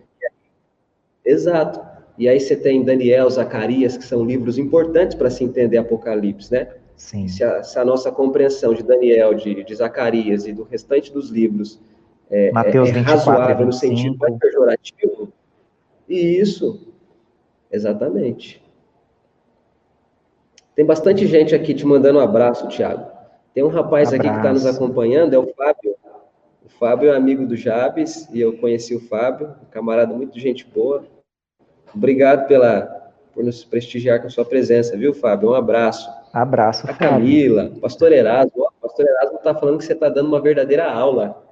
Exato. E aí você tem Daniel, Zacarias, que são livros importantes para se entender Apocalipse, né? Sim. Se a, se a, nossa compreensão de Daniel, de, de Zacarias e do restante dos livros é, Mateus é, é 24, razoável 25. no sentido mais pejorativo, e isso, exatamente. Tem bastante gente aqui te mandando um abraço, Thiago. Tem um rapaz abraço. aqui que está nos acompanhando, é o Fábio. O Fábio é amigo do Jabes, e eu conheci o Fábio, um camarada muito gente boa. Obrigado pela, por nos prestigiar com sua presença, viu, Fábio? Um abraço. Abraço, A Camila, Fábio. Pastor Erasmo. Pastor Erasmo está falando que você está dando uma verdadeira aula.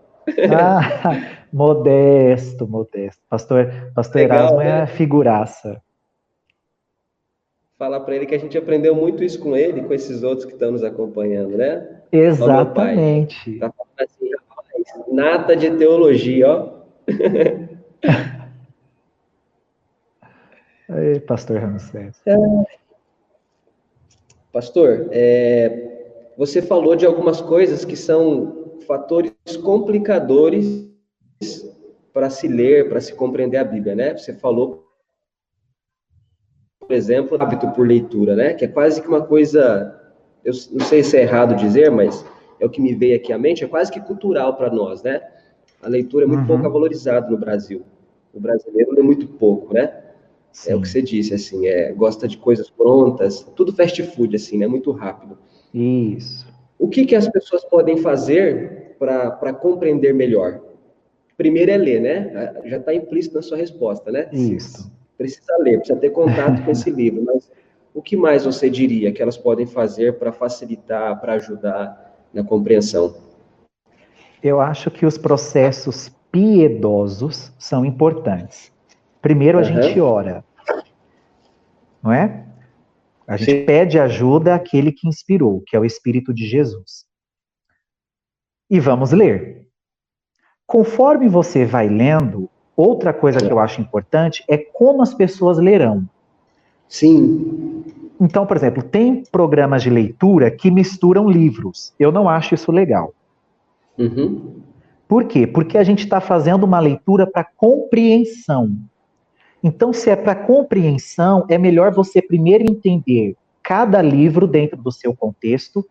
Ah, modesto, modesto. Pastor, Pastor Legal, Erasmo é né? é figuraça falar para ele que a gente aprendeu muito isso com ele, com esses outros que estão nos acompanhando, né? Exatamente. Tá falando assim, rapaz, nata de teologia, ó. Aí, pastor Ramsés. É. Pastor, é, você falou de algumas coisas que são fatores complicadores para se ler, para se compreender a Bíblia, né? Você falou exemplo, hábito por leitura, né? Que é quase que uma coisa, eu não sei se é errado dizer, mas é o que me veio aqui à mente, é quase que cultural para nós, né? A leitura é muito uhum. pouco valorizada no Brasil. O brasileiro lê muito pouco, né? Sim. É o que você disse, assim, é, gosta de coisas prontas, tudo fast food, assim, né? Muito rápido. Isso. O que, que as pessoas podem fazer para compreender melhor? Primeiro é ler, né? Já está implícito na sua resposta, né? Isso precisa ler, precisa ter contato com esse livro, mas o que mais você diria que elas podem fazer para facilitar, para ajudar na compreensão? Eu acho que os processos piedosos são importantes. Primeiro a uhum. gente ora, não é? A gente Sim. pede ajuda àquele que inspirou, que é o Espírito de Jesus. E vamos ler. Conforme você vai lendo, Outra coisa que eu acho importante é como as pessoas lerão. Sim. Então, por exemplo, tem programas de leitura que misturam livros. Eu não acho isso legal. Uhum. Por quê? Porque a gente está fazendo uma leitura para compreensão. Então, se é para compreensão, é melhor você primeiro entender cada livro dentro do seu contexto.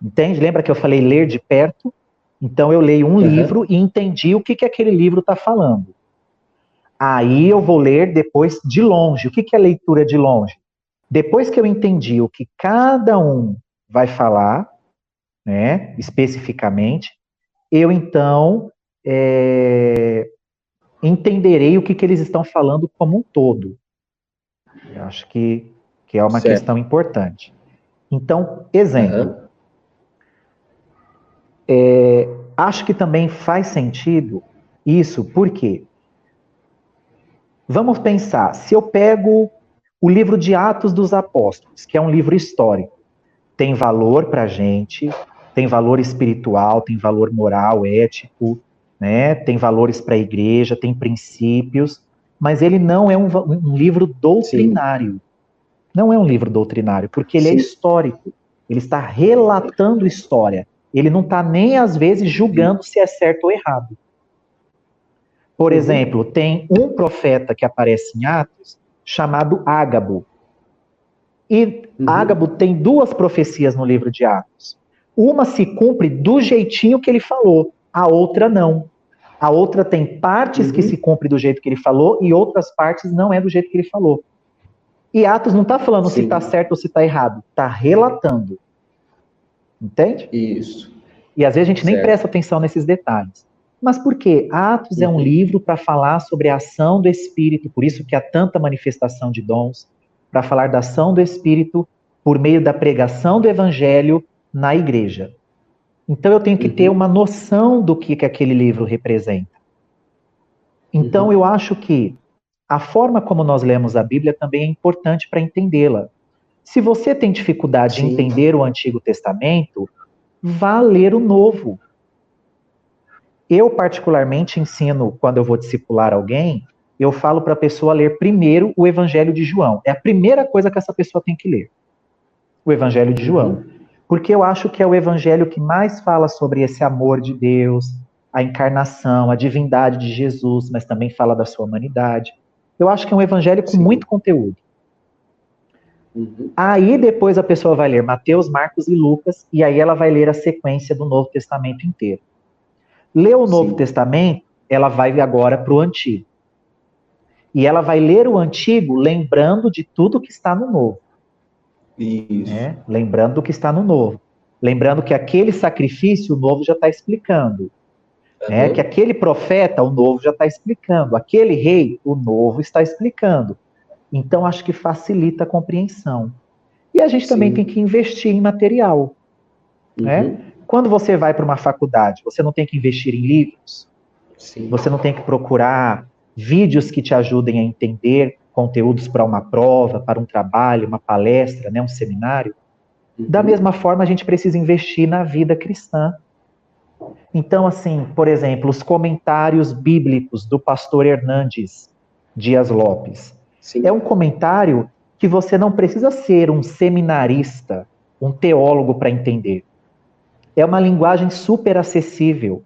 Entende? Lembra que eu falei ler de perto? Então, eu leio um uhum. livro e entendi o que, que aquele livro está falando. Aí eu vou ler depois de longe. O que, é leitura de longe? Depois que eu entendi o que cada um vai falar, né, especificamente, eu então é, entenderei o que, que eles estão falando como um todo. Eu acho que, que é uma certo. questão importante. Então, exemplo. Uhum. É, acho que também faz sentido isso, por quê? Vamos pensar, se eu pego o livro de Atos dos Apóstolos, que é um livro histórico, tem valor para a gente, tem valor espiritual, tem valor moral, ético, né? tem valores para a igreja, tem princípios, mas ele não é um, um livro doutrinário. Sim. Não é um livro doutrinário, porque ele é Sim. é histórico. Ele está relatando história. Ele não está nem, às vezes, julgando Sim. se é certo ou errado. Por uhum. exemplo, tem um profeta que aparece em Atos chamado Ágabo. E uhum. Ágabo tem duas profecias no livro de Atos. Uma se cumpre do jeitinho que ele falou, a outra não. A outra tem partes uhum. que se cumpre do jeito que ele falou e outras partes não é do jeito que ele falou. E Atos não está falando Sim. se está certo ou se está errado, está relatando. Entende? Isso. E às vezes a gente certo. nem presta atenção nesses detalhes. Mas por quê? Atos é um uhum. livro para falar sobre a ação do Espírito, por isso que há tanta manifestação de dons, para falar da ação do Espírito por meio da pregação do evangelho na igreja. Então eu tenho que ter uhum. uma noção do que, que aquele livro representa. Então uhum. eu acho que a forma como nós lemos a Bíblia também é importante para entendê-la. Se você tem dificuldade Sim. de entender o Antigo Testamento, vá ler o Novo. Eu, particularmente, ensino, quando eu vou discipular alguém, eu falo para a pessoa ler primeiro o Evangelho de João. É a primeira coisa que essa pessoa tem que ler. O Evangelho de João. Porque eu acho que é o Evangelho que mais fala sobre esse amor de Deus, a encarnação, a divindade de Jesus, mas também fala da sua humanidade. Eu acho que é um evangelho com Sim. muito conteúdo. Uhum. Aí depois a pessoa vai ler Mateus, Marcos e Lucas, e aí ela vai ler a sequência do Novo Testamento inteiro. Leu o Novo Sim. Testamento, ela vai agora para o Antigo. E ela vai ler o Antigo lembrando de tudo que está no Novo. Isso. Né? Lembrando do que está no Novo. Lembrando que aquele sacrifício, o Novo já está explicando. Né? Que aquele profeta, o novo já está explicando. Aquele rei, o novo está explicando. Então, acho que facilita a compreensão. E a gente Sim. também tem que investir em material. Né? Uhum. Né? Quando você vai para uma faculdade, você não tem que investir em livros. Sim. Você não tem que procurar vídeos que te ajudem a entender conteúdos para uma prova, para um trabalho, uma palestra, né, um seminário. Uhum. Da mesma forma, a gente precisa investir na vida cristã. Então, assim, por exemplo, os comentários bíblicos do pastor Hernandes Dias Lopes. Sim. É um comentário que você não precisa ser um seminarista, um teólogo para entender. É uma linguagem super acessível,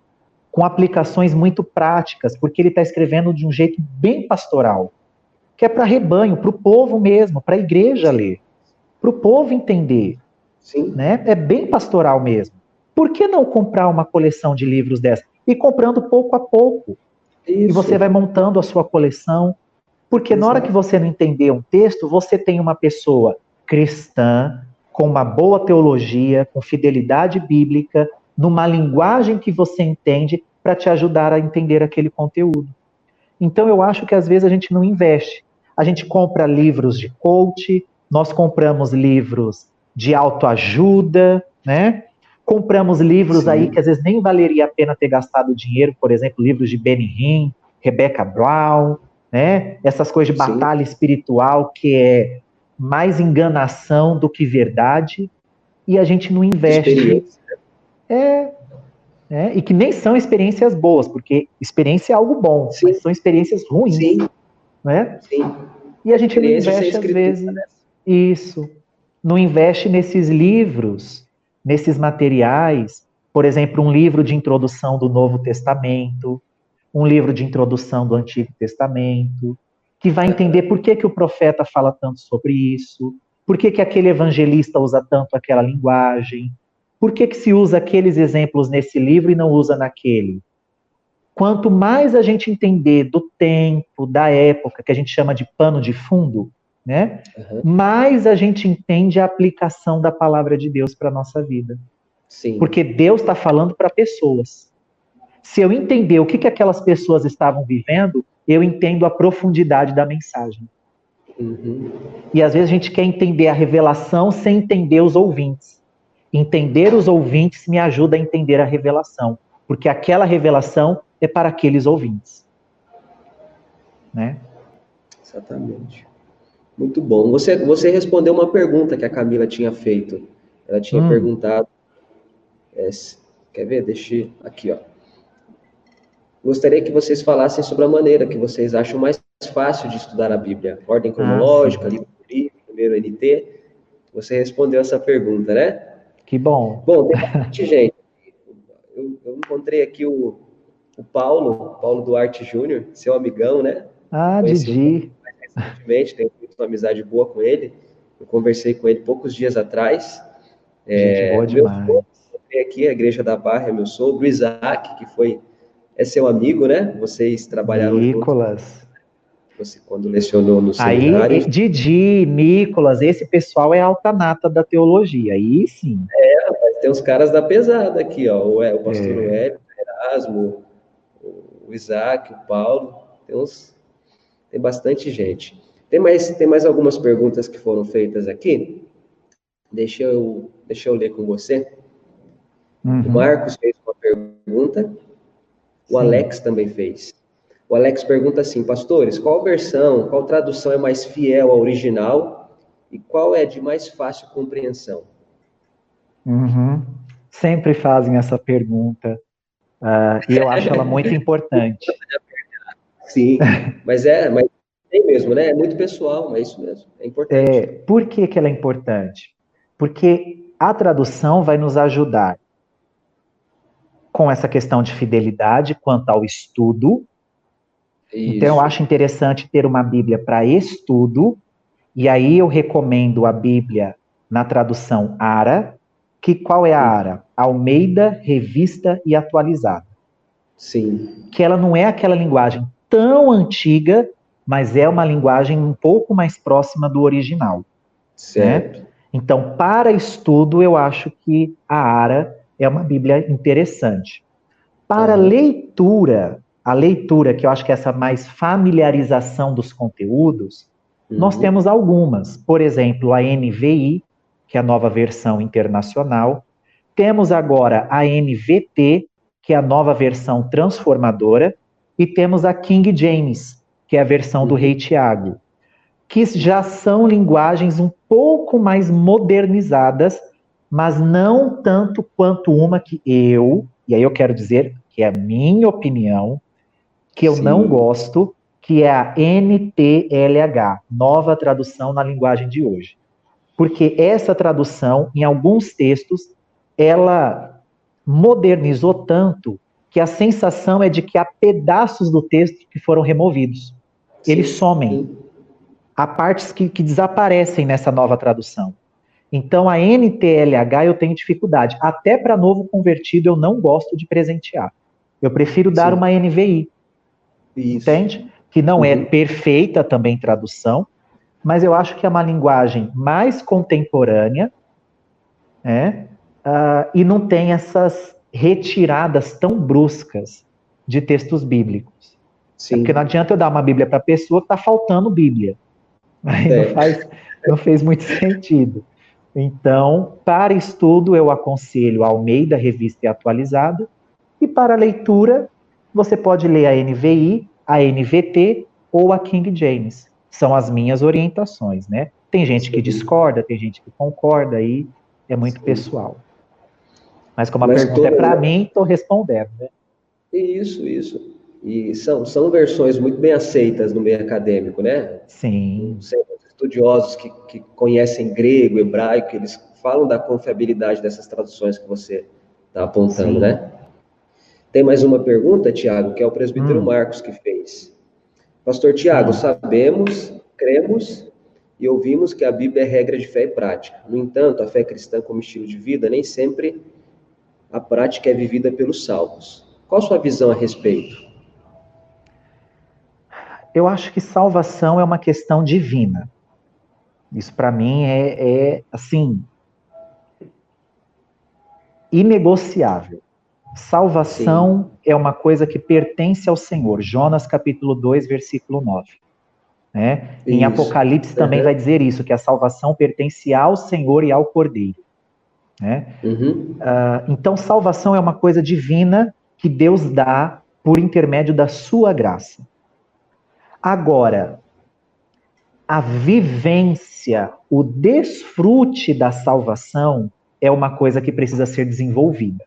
com aplicações muito práticas, porque ele está escrevendo de um jeito bem pastoral, que é para rebanho, para o povo mesmo, para a igreja ler, para o povo entender. Sim. Né? É bem pastoral mesmo. Por que não comprar uma coleção de livros dessa? E comprando pouco a pouco. Isso. E você vai montando a sua coleção. Porque Exato. na hora que você não entender um texto, você tem uma pessoa cristã, com uma boa teologia, com fidelidade bíblica, numa linguagem que você entende, para te ajudar a entender aquele conteúdo. Então eu acho que às vezes a gente não investe. A gente compra livros de coach, nós compramos livros de autoajuda, né? Compramos livros Sim. aí que às vezes nem valeria a pena ter gastado dinheiro, por exemplo, livros de Benny Hinn, Rebecca Brown, né? Essas coisas de batalha Sim. espiritual que é mais enganação do que verdade e a gente não investe. É, é, e que nem são experiências boas, porque experiência é algo bom, Sim. mas são experiências ruins. Sim. Né? Sim. E a gente não investe às vezes. Né? Isso. Não investe nesses livros nesses materiais, por exemplo, um livro de introdução do Novo Testamento, um livro de introdução do Antigo Testamento, que vai entender por que, que o profeta fala tanto sobre isso, por que, que aquele evangelista usa tanto aquela linguagem, por que, que se usa aqueles exemplos nesse livro e não usa naquele. Quanto mais a gente entender do tempo, da época, que a gente chama de pano de fundo, né? Uhum. Mais a gente entende a aplicação da palavra de Deus para a nossa vida. Sim. Porque Deus está falando para pessoas. Se eu entender o que, que aquelas pessoas estavam vivendo, eu entendo a profundidade da mensagem. Uhum. E às vezes a gente quer entender a revelação sem entender os ouvintes. Entender os ouvintes me ajuda a entender a revelação, porque aquela revelação é para aqueles ouvintes. Né? Exatamente. Muito bom. Você, você respondeu uma pergunta que a Camila tinha feito. Ela tinha hum. perguntado. É, quer ver? Deixa aqui, ó. Gostaria que vocês falassem sobre a maneira que vocês acham mais fácil de estudar a Bíblia. Ordem ah, cronológica, ah, livro primeiro NT. Você respondeu essa pergunta, né? Que bom. Bom, bastante gente. Eu, eu, encontrei aqui o, o Paulo, Paulo Duarte Júnior, seu amigão, né? Ah, Didi. recentemente, tenho uma amizade boa com ele. Eu conversei com ele poucos dias atrás. É, boa demais. Meu aqui, a Igreja da Barra, meu sogro, Isaac, que foi, é seu amigo, né? Vocês trabalharam Nicolas. Juntos, você quando lecionou no seminário. Aí, Didi, Nicolas, esse pessoal é alta nata da teologia, aí sim. É, mas tem os caras da pesada aqui, ó, o, o pastor é. Hélio, o Erasmo, o Isaac, o Paulo, tem uns, tem bastante gente. Tem mais, tem mais algumas perguntas que foram feitas aqui. Deixa eu, deixa eu ler com você. Uhum. O Marcos fez uma pergunta, o. Alex também fez. O Alex pergunta assim, pastores, qual versão, qual tradução é mais fiel ao original e qual é de mais fácil compreensão? Uhum. Sempre fazem essa pergunta uh, e eu acho ela muito importante. Sim, mas é, mas é mesmo, né? É muito pessoal, mas é isso mesmo, é importante. É, por que, que ela é importante? Porque a tradução vai nos ajudar com essa questão de fidelidade quanto ao estudo. Isso. Então, eu acho interessante ter uma Bíblia para estudo, e aí eu recomendo a Bíblia na tradução ARA, que qual é a ARA? Almeida, Revista e Atualizada. Sim. Que ela não é aquela linguagem tão antiga, mas é uma linguagem um pouco mais próxima do original. Né? Certo. Né? Então, para estudo, eu acho que a ARA é uma Bíblia interessante. Para uhum. leitura, a leitura, que eu acho que é essa mais familiarização dos conteúdos, uhum. nós temos algumas. Por exemplo, a NVI, que é a nova versão internacional. Temos agora a NVT, que é a nova versão transformadora. E temos a King James, que é a versão uhum. do Rei Tiago, que já são linguagens um pouco mais modernizadas mas não tanto quanto uma que eu, e aí eu quero dizer que é a minha opinião, que eu Sim. não gosto, que é a NTLH, nova tradução na linguagem de hoje. Porque essa tradução, em alguns textos, ela modernizou tanto que a sensação é de que há pedaços do texto que foram removidos. Sim. Eles somem. Há partes que, que desaparecem nessa nova tradução. Então, a NTLH eu tenho dificuldade. Até para novo convertido, eu não gosto de presentear. Eu prefiro dar Sim. uma NVI. Isso. Entende? Que não é uhum. é perfeita também tradução, mas eu acho que é uma linguagem mais contemporânea, né? Uh, e não tem essas retiradas tão bruscas de textos bíblicos. Sim. É porque não adianta eu dar uma Bíblia para a pessoa que está faltando Bíblia. Aí é. não, faz, não fez muito sentido. Então, para estudo, eu aconselho a Almeida Revista e Atualizada, e para leitura, você pode ler a NVI, a NVT ou a King James. São as minhas orientações, né? Tem gente que discorda, tem gente que concorda, aí é muito Sim. pessoal. Mas como a Mas pergunta é para mim, estou respondendo, né? Isso, isso. E são, são versões muito bem aceitas no meio acadêmico, né? Sim estudiosos que, que conhecem grego, hebraico, eles falam da confiabilidade dessas traduções que você está apontando, Sim. né? Tem mais uma pergunta, Tiago, que é o presbítero hum. Marcos que fez. Pastor Tiago, sabemos, cremos e ouvimos que a Bíblia é regra de fé e prática. No entanto, a fé cristã como estilo de vida, nem sempre a prática é vivida pelos salvos. Qual a sua visão a respeito? Eu acho que salvação é uma questão divina. Isso para mim é, é, assim inegociável. Salvação Sim. é uma coisa que pertence ao Senhor. Jonas capítulo 2, versículo 9. Né? Em Apocalipse uhum. também vai dizer isso, que a salvação pertence ao Senhor e ao Cordeiro. Né? Uhum. Uh, então, salvação é uma coisa divina que Deus dá por intermédio da sua graça. Agora, a vivência, o desfrute da salvação é uma coisa que precisa ser desenvolvida.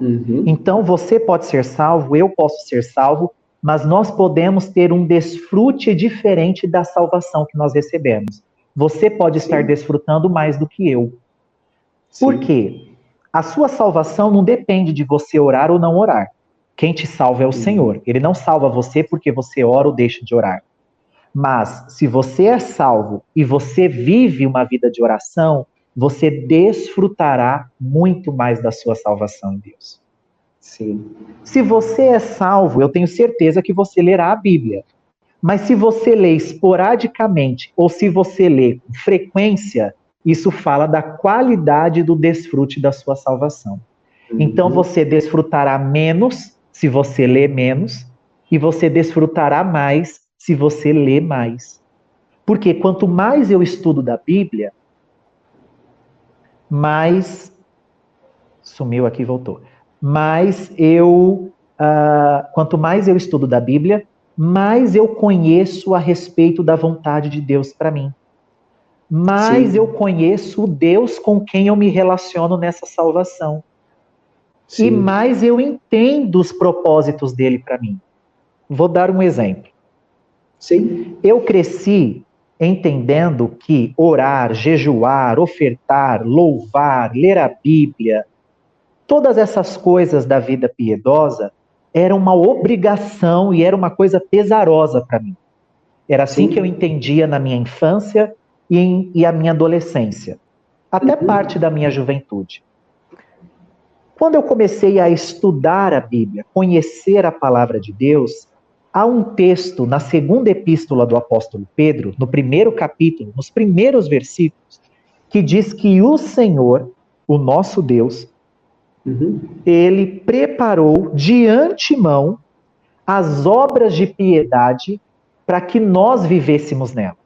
Uhum. Então, você pode ser salvo, eu posso ser salvo, mas nós podemos ter um desfrute diferente da salvação que nós recebemos. Você pode Sim. estar desfrutando mais do que eu. Sim. Por quê? A sua salvação não depende de você orar ou não orar. Quem te salva é o Senhor. Ele não salva você porque você ora ou deixa de orar. Mas se você é salvo e você vive uma vida de oração, você desfrutará muito mais da sua salvação em Deus. Sim. Se você é salvo, eu tenho certeza que você lerá a Bíblia. Mas se você lê esporadicamente ou se você lê com frequência, isso fala da qualidade do desfrute da sua salvação. Uhum. Então você desfrutará menos se você lê menos e você desfrutará mais se você lê mais. Porque quanto mais eu estudo da Bíblia, mais. Sumiu aqui, voltou. Mais eu. Uh, quanto mais eu estudo da Bíblia, mais eu conheço a respeito da vontade de Deus para mim. Mais Sim. eu conheço o Deus com quem eu me relaciono nessa salvação. Sim. E mais eu entendo os propósitos dele para mim. Vou dar um exemplo. Sim. Eu cresci entendendo que orar, jejuar, ofertar, louvar, ler a Bíblia, todas essas coisas da vida piedosa era uma obrigação e era uma coisa pesarosa para mim. Era assim Sim. que eu entendia na minha infância e, em, e a minha adolescência, até uhum. parte da minha juventude. Quando eu comecei a estudar a Bíblia, conhecer a palavra de Deus, há um texto na segunda epístola do apóstolo Pedro, no primeiro capítulo, nos primeiros versículos, que diz que o Senhor, o nosso Deus, uhum. ele preparou de antemão as obras de piedade para que nós vivêssemos nela.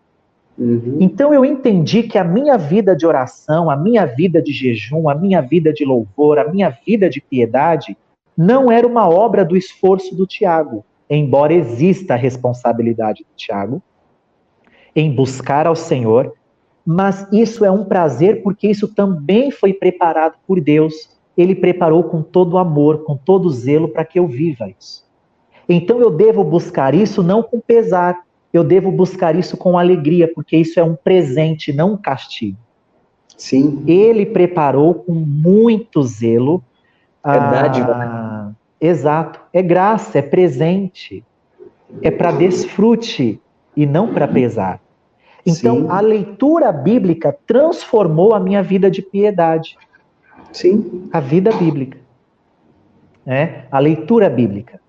Uhum. Então eu entendi que a minha vida de oração, a minha vida de jejum, a minha vida de louvor, a minha vida de piedade não era uma obra do esforço do Tiago, embora exista a responsabilidade do Tiago em buscar ao Senhor, mas isso é um prazer porque isso também foi preparado por Deus. Ele preparou com todo amor, com todo zelo para que eu viva isso. Então eu devo buscar isso não com pesar, eu devo buscar isso com alegria, porque isso é um presente, não um castigo. Sim. Ele preparou com muito zelo. É dádiva. Exato. É graça, é presente. É para desfrute e não para pesar. Então, Sim. a leitura bíblica transformou a minha vida de piedade. Sim. A vida bíblica. É? A leitura bíblica.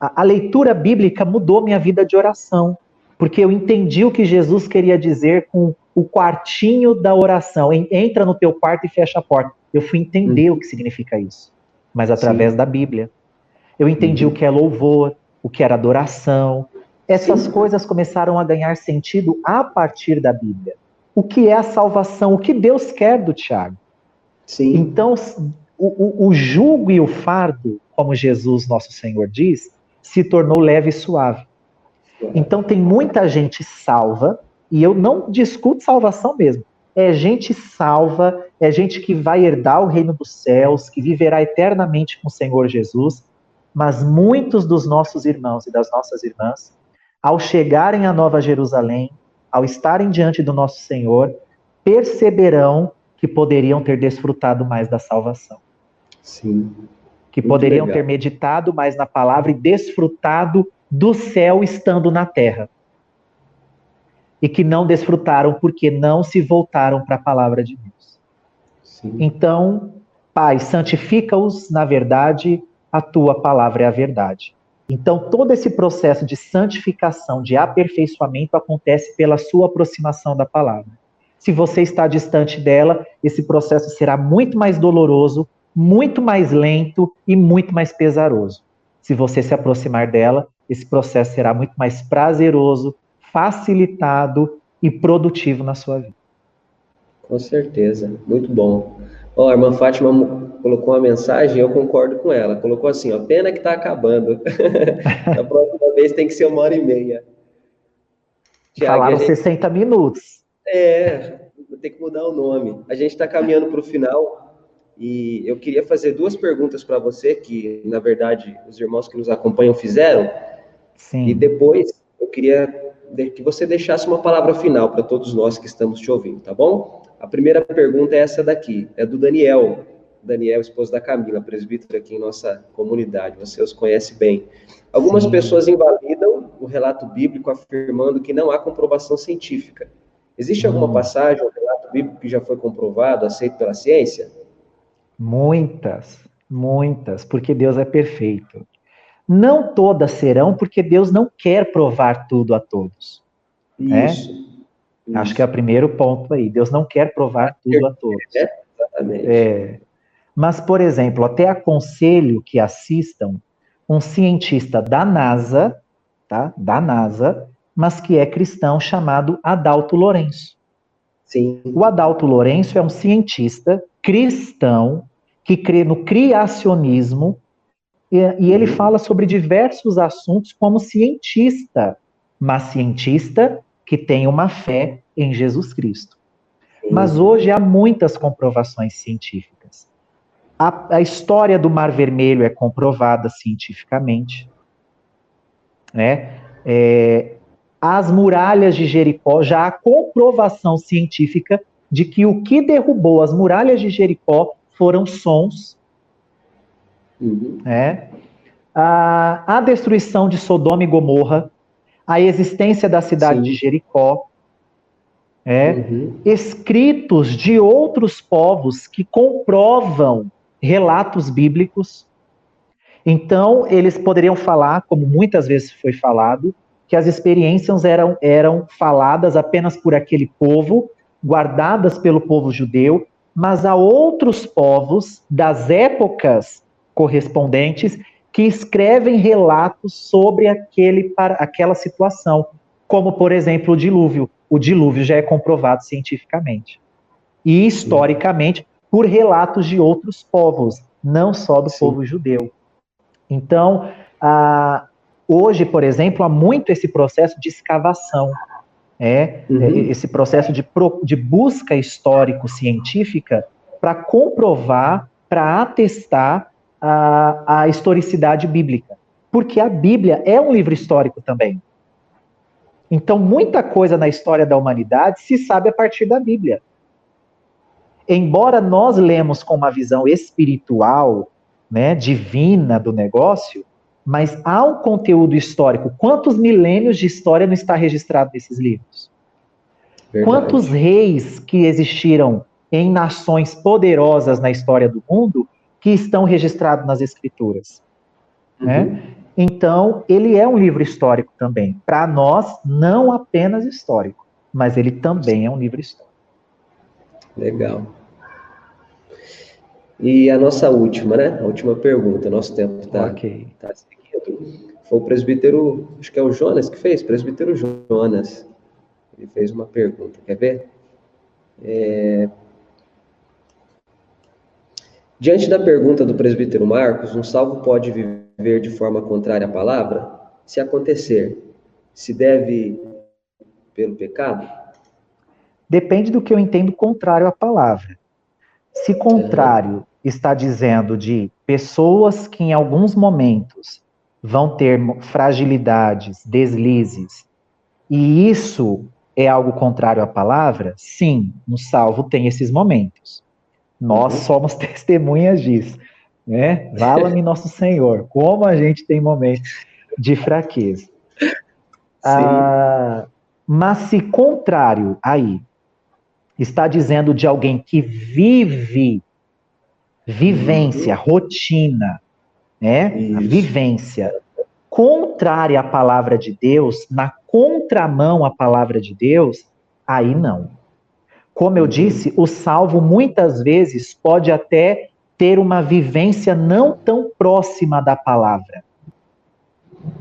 A, a leitura bíblica mudou minha vida de oração porque eu entendi o que Jesus queria dizer com o quartinho da oração. Entra no teu quarto e fecha a porta. Eu fui entender uhum. o que significa isso, mas através Sim. da Bíblia. Eu entendi uhum. o que é louvor, o que era adoração. Essas coisas começaram a ganhar sentido a partir da Bíblia. O que é a salvação? O que Deus quer do Tiago? Sim. Então, o, o, o jugo e o fardo, como Jesus, nosso Senhor, diz, se tornou leve e suave. Então tem muita gente salva, e eu não discuto salvação mesmo. É gente salva, é gente que vai herdar o reino dos céus, que viverá eternamente com o Senhor Jesus. Mas muitos dos nossos irmãos e das nossas irmãs, ao chegarem à Nova Jerusalém, ao estarem diante do nosso Senhor, perceberão que poderiam ter desfrutado mais da salvação. Sim. Que Muito poderiam legal. ter meditado mais na palavra e desfrutado do céu estando na terra. E que não desfrutaram porque não se voltaram para a palavra de Deus. Sim. Então, Pai, santifica-os na verdade, a tua palavra é a verdade. Então, todo esse processo de santificação, de aperfeiçoamento, acontece pela sua aproximação da palavra. Se você está distante dela, esse processo será muito mais doloroso, muito mais lento e muito mais pesaroso. Se você se aproximar dela, esse processo será muito mais prazeroso, facilitado e produtivo na sua vida. Com certeza, muito bom. Ó, a irmã Fátima colocou uma mensagem, eu concordo com ela. Colocou assim, ó, pena que está acabando. a próxima vez tem que ser uma hora e meia. Tiago, Falaram gente... 60 minutos. É, vou ter que mudar o nome. A gente está caminhando para o final. E eu queria fazer duas perguntas para você, que na verdade os irmãos que nos acompanham fizeram. Sim. E depois eu queria que você deixasse uma palavra final para todos nós que estamos te ouvindo, tá bom? A primeira pergunta é essa daqui, é do Daniel. Daniel, esposo da Camila, presbítero aqui em nossa comunidade, você os conhece bem. Algumas Sim. pessoas invalidam o relato bíblico afirmando que não há comprovação científica. Existe hum. alguma passagem, um relato bíblico que já foi comprovado, aceito pela ciência? Muitas, muitas, porque Deus é perfeito. Não todas serão, porque Deus não quer provar tudo a todos. Né? Acho que é o primeiro ponto aí. Deus não quer provar tudo a todos. É, exatamente. É. Mas, por exemplo, até aconselho que assistam um cientista da NASA, tá? Da NASA, mas que é cristão, chamado Adalto Lourenço. Sim. O Adalto Lourenço é um cientista cristão que crê no criacionismo e, e ele uhum. fala sobre diversos assuntos como cientista, mas cientista que tem uma fé em Jesus Cristo. Mas hoje há muitas comprovações científicas. A, a, história do Mar Vermelho é comprovada cientificamente. Né? É, as muralhas de Jericó, já há comprovação científica de que o que derrubou as muralhas de Jericó foram sons Uhum. É. A, a, destruição de Sodoma e Gomorra, a existência da cidade Sim. de Jericó, é, uhum. escritos de outros povos que comprovam relatos bíblicos. Então, eles poderiam falar, como muitas vezes foi falado, que as experiências eram, eram faladas apenas por aquele povo, guardadas pelo povo judeu, mas a outros povos das épocas correspondentes que escrevem relatos sobre aquele, aquela situação, como, por exemplo, o dilúvio. O dilúvio já é comprovado cientificamente. E historicamente, por relatos de outros povos, não só do Sim. povo judeu. Então, hoje, por exemplo, há muito esse processo de escavação, é, uhum. esse processo de, pro, de busca histórico-científica para comprovar, para atestar a, a historicidade bíblica. Porque a Bíblia é um livro histórico também. Então, muita coisa na história da humanidade se sabe a partir da Bíblia. Embora nós lemos com uma visão espiritual, né, divina do negócio, mas há um conteúdo histórico. Quantos milênios de história não está registrado nesses livros? Verdade. Quantos reis que existiram em nações poderosas na história do mundo que estão registrados nas escrituras. Né? Uhum. Né? Então, ele é um livro histórico também. Para nós, não apenas histórico, mas ele também é um livro histórico. Legal. E a nossa última, né? A última pergunta. Nosso tempo está okay. tá seguindo. Foi o presbítero, acho que é o Jonas que fez, presbítero Jonas. Ele fez uma pergunta. Quer ver? É, Diante da pergunta do presbítero Marcos, um salvo pode viver de forma contrária à palavra? Se acontecer, se deve pelo pecado? Depende do que eu entendo contrário à palavra. Se contrário está dizendo de pessoas que em alguns momentos vão ter fragilidades, deslizes, e isso é algo contrário à palavra, sim, no salvo tem esses momentos. Nós uhum. somos testemunhas disso. Né? Vala-me nosso Senhor, como a gente tem momentos de fraqueza. Ah, mas se contrário aí está dizendo de alguém que vive vivência, uhum. rotina, né? A vivência contrária à palavra de Deus, na contramão à palavra de Deus, aí não. Como eu disse, o salvo muitas vezes pode até ter uma vivência não tão próxima da palavra.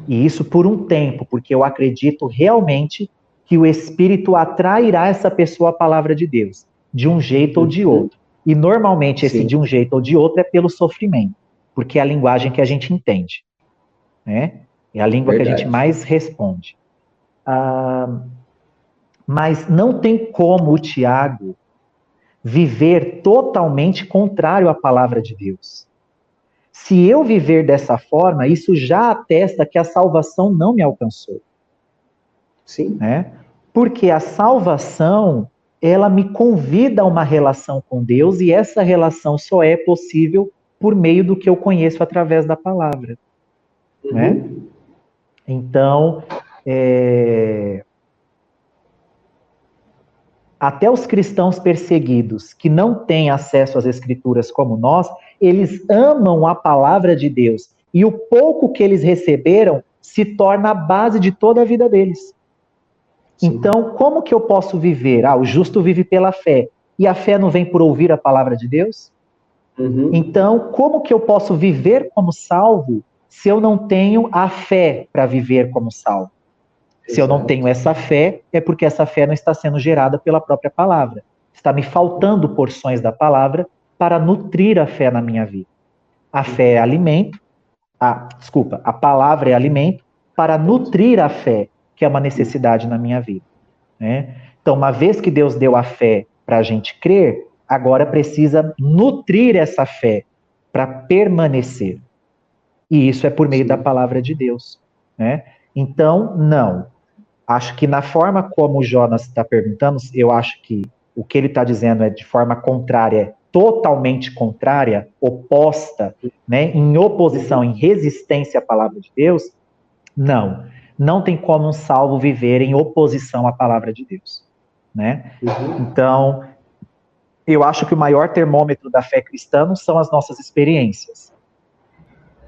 E isso por um tempo, porque eu acredito realmente que o Espírito atrairá essa pessoa à palavra de Deus, de um jeito ou de uhum. outro. E normalmente esse Sim. de um jeito ou de outro é pelo sofrimento, porque é a linguagem que a gente entende. Né? É a língua Verdade. que a gente mais responde. Ah, mas não tem como o Tiago viver totalmente contrário à palavra de Deus. Se eu viver dessa forma, isso já atesta que a salvação não me alcançou. Sim. Né? Porque a salvação, ela me convida a uma relação com Deus e essa relação só é possível por meio do que eu conheço através da palavra. Uhum. Né? Então, é, até os cristãos perseguidos que não têm acesso às escrituras como nós, eles amam a palavra de Deus e o pouco que eles receberam se torna a base de toda a vida deles. Sim. Então, como que eu posso viver? Ah, o justo vive pela fé. E a fé não vem por ouvir a palavra de Deus? Uhum. Então, como que eu posso viver como salvo se eu não tenho a fé para viver como salvo? Se eu não tenho essa fé, é porque essa fé não está sendo gerada pela própria palavra. Está me faltando porções da palavra para nutrir a fé na minha vida. A fé é alimento, a, desculpa, a palavra é alimento para nutrir a fé, que é uma necessidade na minha vida. Né? Então, uma vez que Deus deu a fé para a gente crer, agora precisa nutrir essa fé para permanecer. E isso é por meio da palavra de Deus. Né? Então, não. Acho que na forma como o Jonas está perguntando, eu acho que o que ele está dizendo é de forma contrária, totalmente contrária, oposta, né, em oposição, em resistência à palavra de Deus. Não. Não tem como um salvo viver em oposição à palavra de Deus. Né? Uhum. Então, eu acho que o maior termômetro da fé cristã não são as nossas experiências.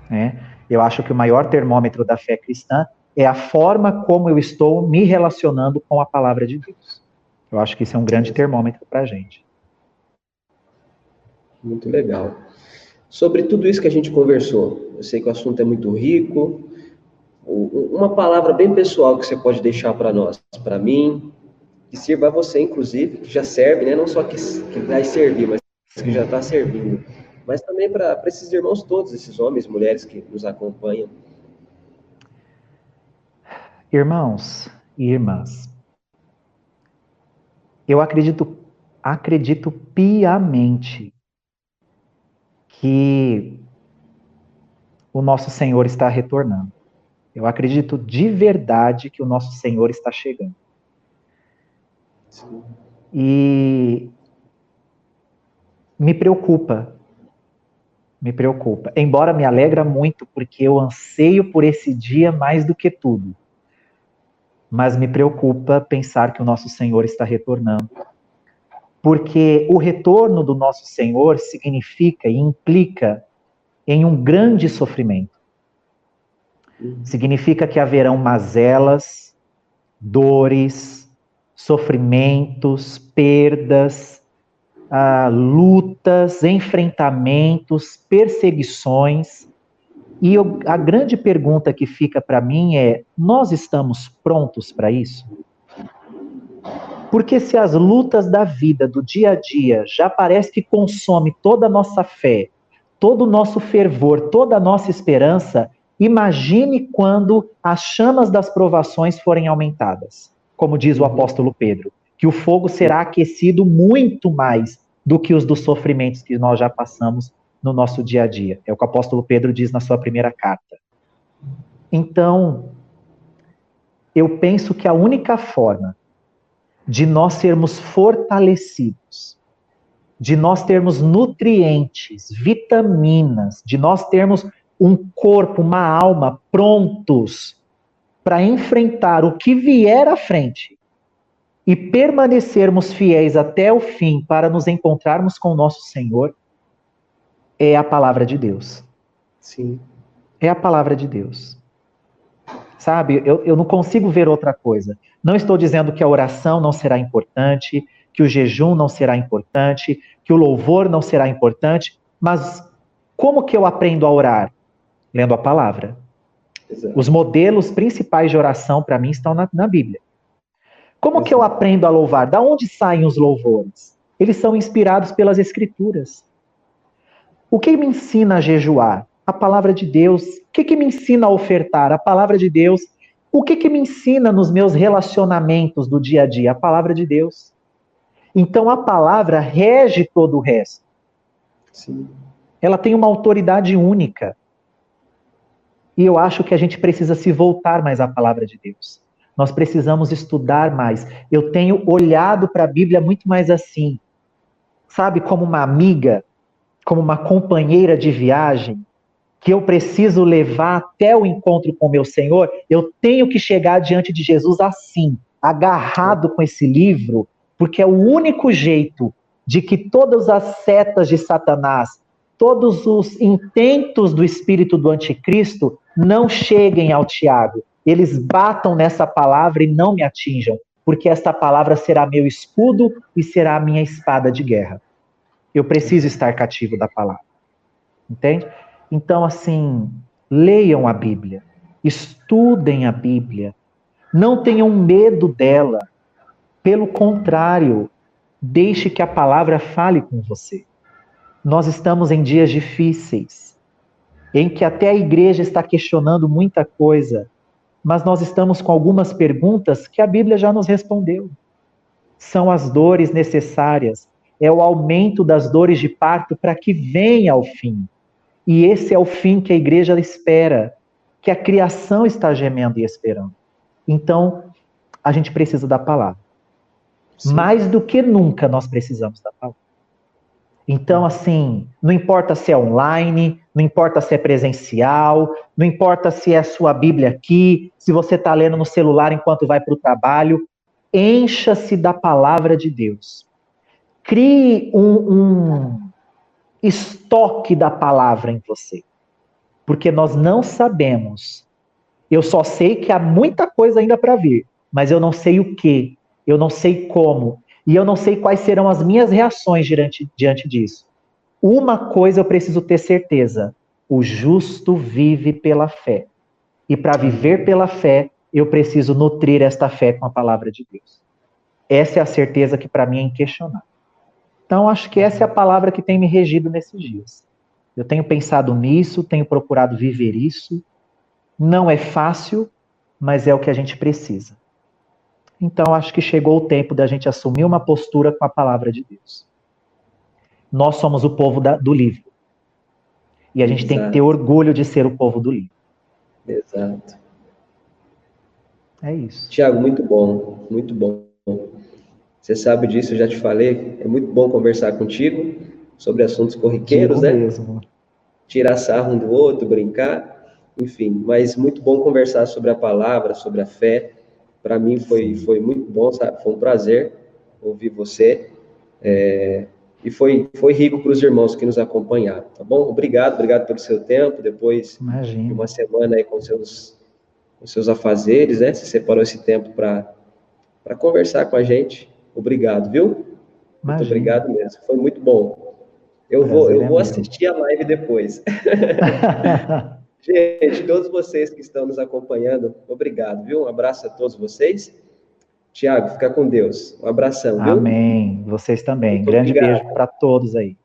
Né? Eu acho que o maior termômetro da fé cristã é a forma como eu estou me relacionando com a palavra de Deus. Eu acho que isso é um grande termômetro para a gente. Muito legal. Sobre tudo isso que a gente conversou, eu sei que o assunto é muito rico. Uma palavra bem pessoal que você pode deixar para nós, para mim, que sirva a você, inclusive, que já serve, né? não só que, que vai servir, mas que já está servindo, mas também para esses irmãos todos, esses homens, mulheres que nos acompanham. Irmãos e irmãs, eu acredito, acredito piamente que o nosso Senhor está retornando. Eu acredito de verdade que o nosso Senhor está chegando. Sim. E me preocupa, me preocupa. Embora me alegra muito, porque eu anseio por esse dia mais do que tudo mas me preocupa pensar que o nosso Senhor está retornando. Porque o retorno do nosso Senhor significa e implica em um grande sofrimento. Significa que haverão mazelas, dores, sofrimentos, perdas, ah, lutas, enfrentamentos, perseguições e eu, a grande pergunta que fica para mim é: nós estamos prontos para isso? Porque se as lutas da vida, do dia a dia, já parece que consome toda a nossa fé, todo o nosso fervor, toda a nossa esperança, imagine quando as chamas das provações forem aumentadas. Como diz o apóstolo Pedro, que o fogo será aquecido muito mais do que os dos sofrimentos que nós já passamos no nosso dia a dia. É o que o apóstolo Pedro diz na sua primeira carta. Então, eu penso que a única forma de nós sermos fortalecidos, de nós termos nutrientes, vitaminas, de nós termos um corpo, uma alma prontos para enfrentar o que vier à frente e permanecermos fiéis até o fim para nos encontrarmos com o nosso Senhor, é a palavra de Deus. Sim. É a palavra de Deus. Sabe, eu, eu não consigo ver outra coisa. Não estou dizendo que a oração não será importante, que o jejum não será importante, que o louvor não será importante, mas como que eu aprendo a orar? Lendo a palavra. Exato. Os modelos principais de oração para mim estão na, na Bíblia. Como Exato. que eu aprendo a louvar? Da onde saem os louvores? Eles são inspirados pelas Escrituras. O que me ensina a jejuar? A palavra de Deus. O que, que me ensina a ofertar? A palavra de Deus. O que, que me ensina nos meus relacionamentos do dia a dia? A palavra de Deus. Então a palavra rege todo o resto. Sim. Ela tem uma autoridade única. E eu acho que a gente precisa se voltar mais à palavra de Deus. Nós precisamos estudar mais. Eu tenho olhado para a Bíblia muito mais assim, sabe, como uma amiga como uma companheira de viagem que eu preciso levar até o encontro com meu Senhor, eu tenho que chegar diante de Jesus assim, agarrado com esse livro, porque é o único jeito de que todas as setas de Satanás, todos os intentos do espírito do anticristo não cheguem ao Tiago. Eles batam nessa palavra e não me atinjam, porque esta palavra será meu escudo e será a minha espada de guerra. Eu preciso estar cativo da palavra. Entende? Então, assim, leiam a Bíblia, estudem a Bíblia, não tenham medo dela. Pelo contrário, deixe que a palavra fale com você. Nós estamos em dias difíceis, em que até a igreja está questionando muita coisa, mas nós estamos com algumas perguntas que a Bíblia já nos respondeu. São as dores necessárias, é o aumento das dores de parto para que venha ao fim. E esse é o fim que a igreja espera, que a criação está gemendo e esperando. Então, a gente precisa da palavra. Sim. Mais do que nunca nós precisamos da palavra. Então, assim, não importa se é online, não importa se é presencial, não importa se é a sua Bíblia aqui, se você está lendo no celular enquanto vai para o trabalho, encha-se da palavra de Deus. Crie um, um estoque da palavra em você. Porque nós não sabemos. Eu só sei que há muita coisa ainda para vir, mas eu não sei o que, eu não sei como, e eu não sei quais serão as minhas reações diante, diante disso. Uma coisa eu preciso ter certeza: o justo vive pela fé. E para viver pela fé, eu preciso nutrir esta fé com a palavra de Deus. Essa é a certeza que para mim é inquestionável. Então, acho que essa é a palavra que tem me regido nesses dias. Eu tenho pensado nisso, tenho procurado viver isso. Não é fácil, mas é o que a gente precisa. Então, acho que chegou o tempo da gente assumir uma postura com a palavra de Deus. Nós somos o povo da, do livro. E a gente Exato. tem que ter orgulho de ser o povo do livro. Exato. É isso. Tiago, muito bom, muito bom. Você sabe disso, eu já te falei. É muito bom conversar contigo sobre assuntos corriqueiros, né? Mesmo. Tirar sarro um do outro, brincar, enfim. Mas muito bom conversar sobre a palavra, sobre a fé. Para mim foi, foi muito bom, sabe? Foi um prazer ouvir você. É, e foi, foi rico para os irmãos que nos acompanharam, tá bom? Obrigado, obrigado pelo seu tempo. Depois Imagina. de uma semana aí com seus, com seus afazeres, né? Você separou esse tempo para conversar com a gente. Obrigado, viu? Imagina. Muito obrigado mesmo. Foi muito bom. Eu vou, eu é vou assistir a live depois. Gente, todos vocês que estão nos acompanhando, obrigado, viu? Um abraço a todos vocês. Tiago, fica com Deus. Um abração, viu? Amém. Vocês também. Muito Grande obrigado. beijo para todos aí.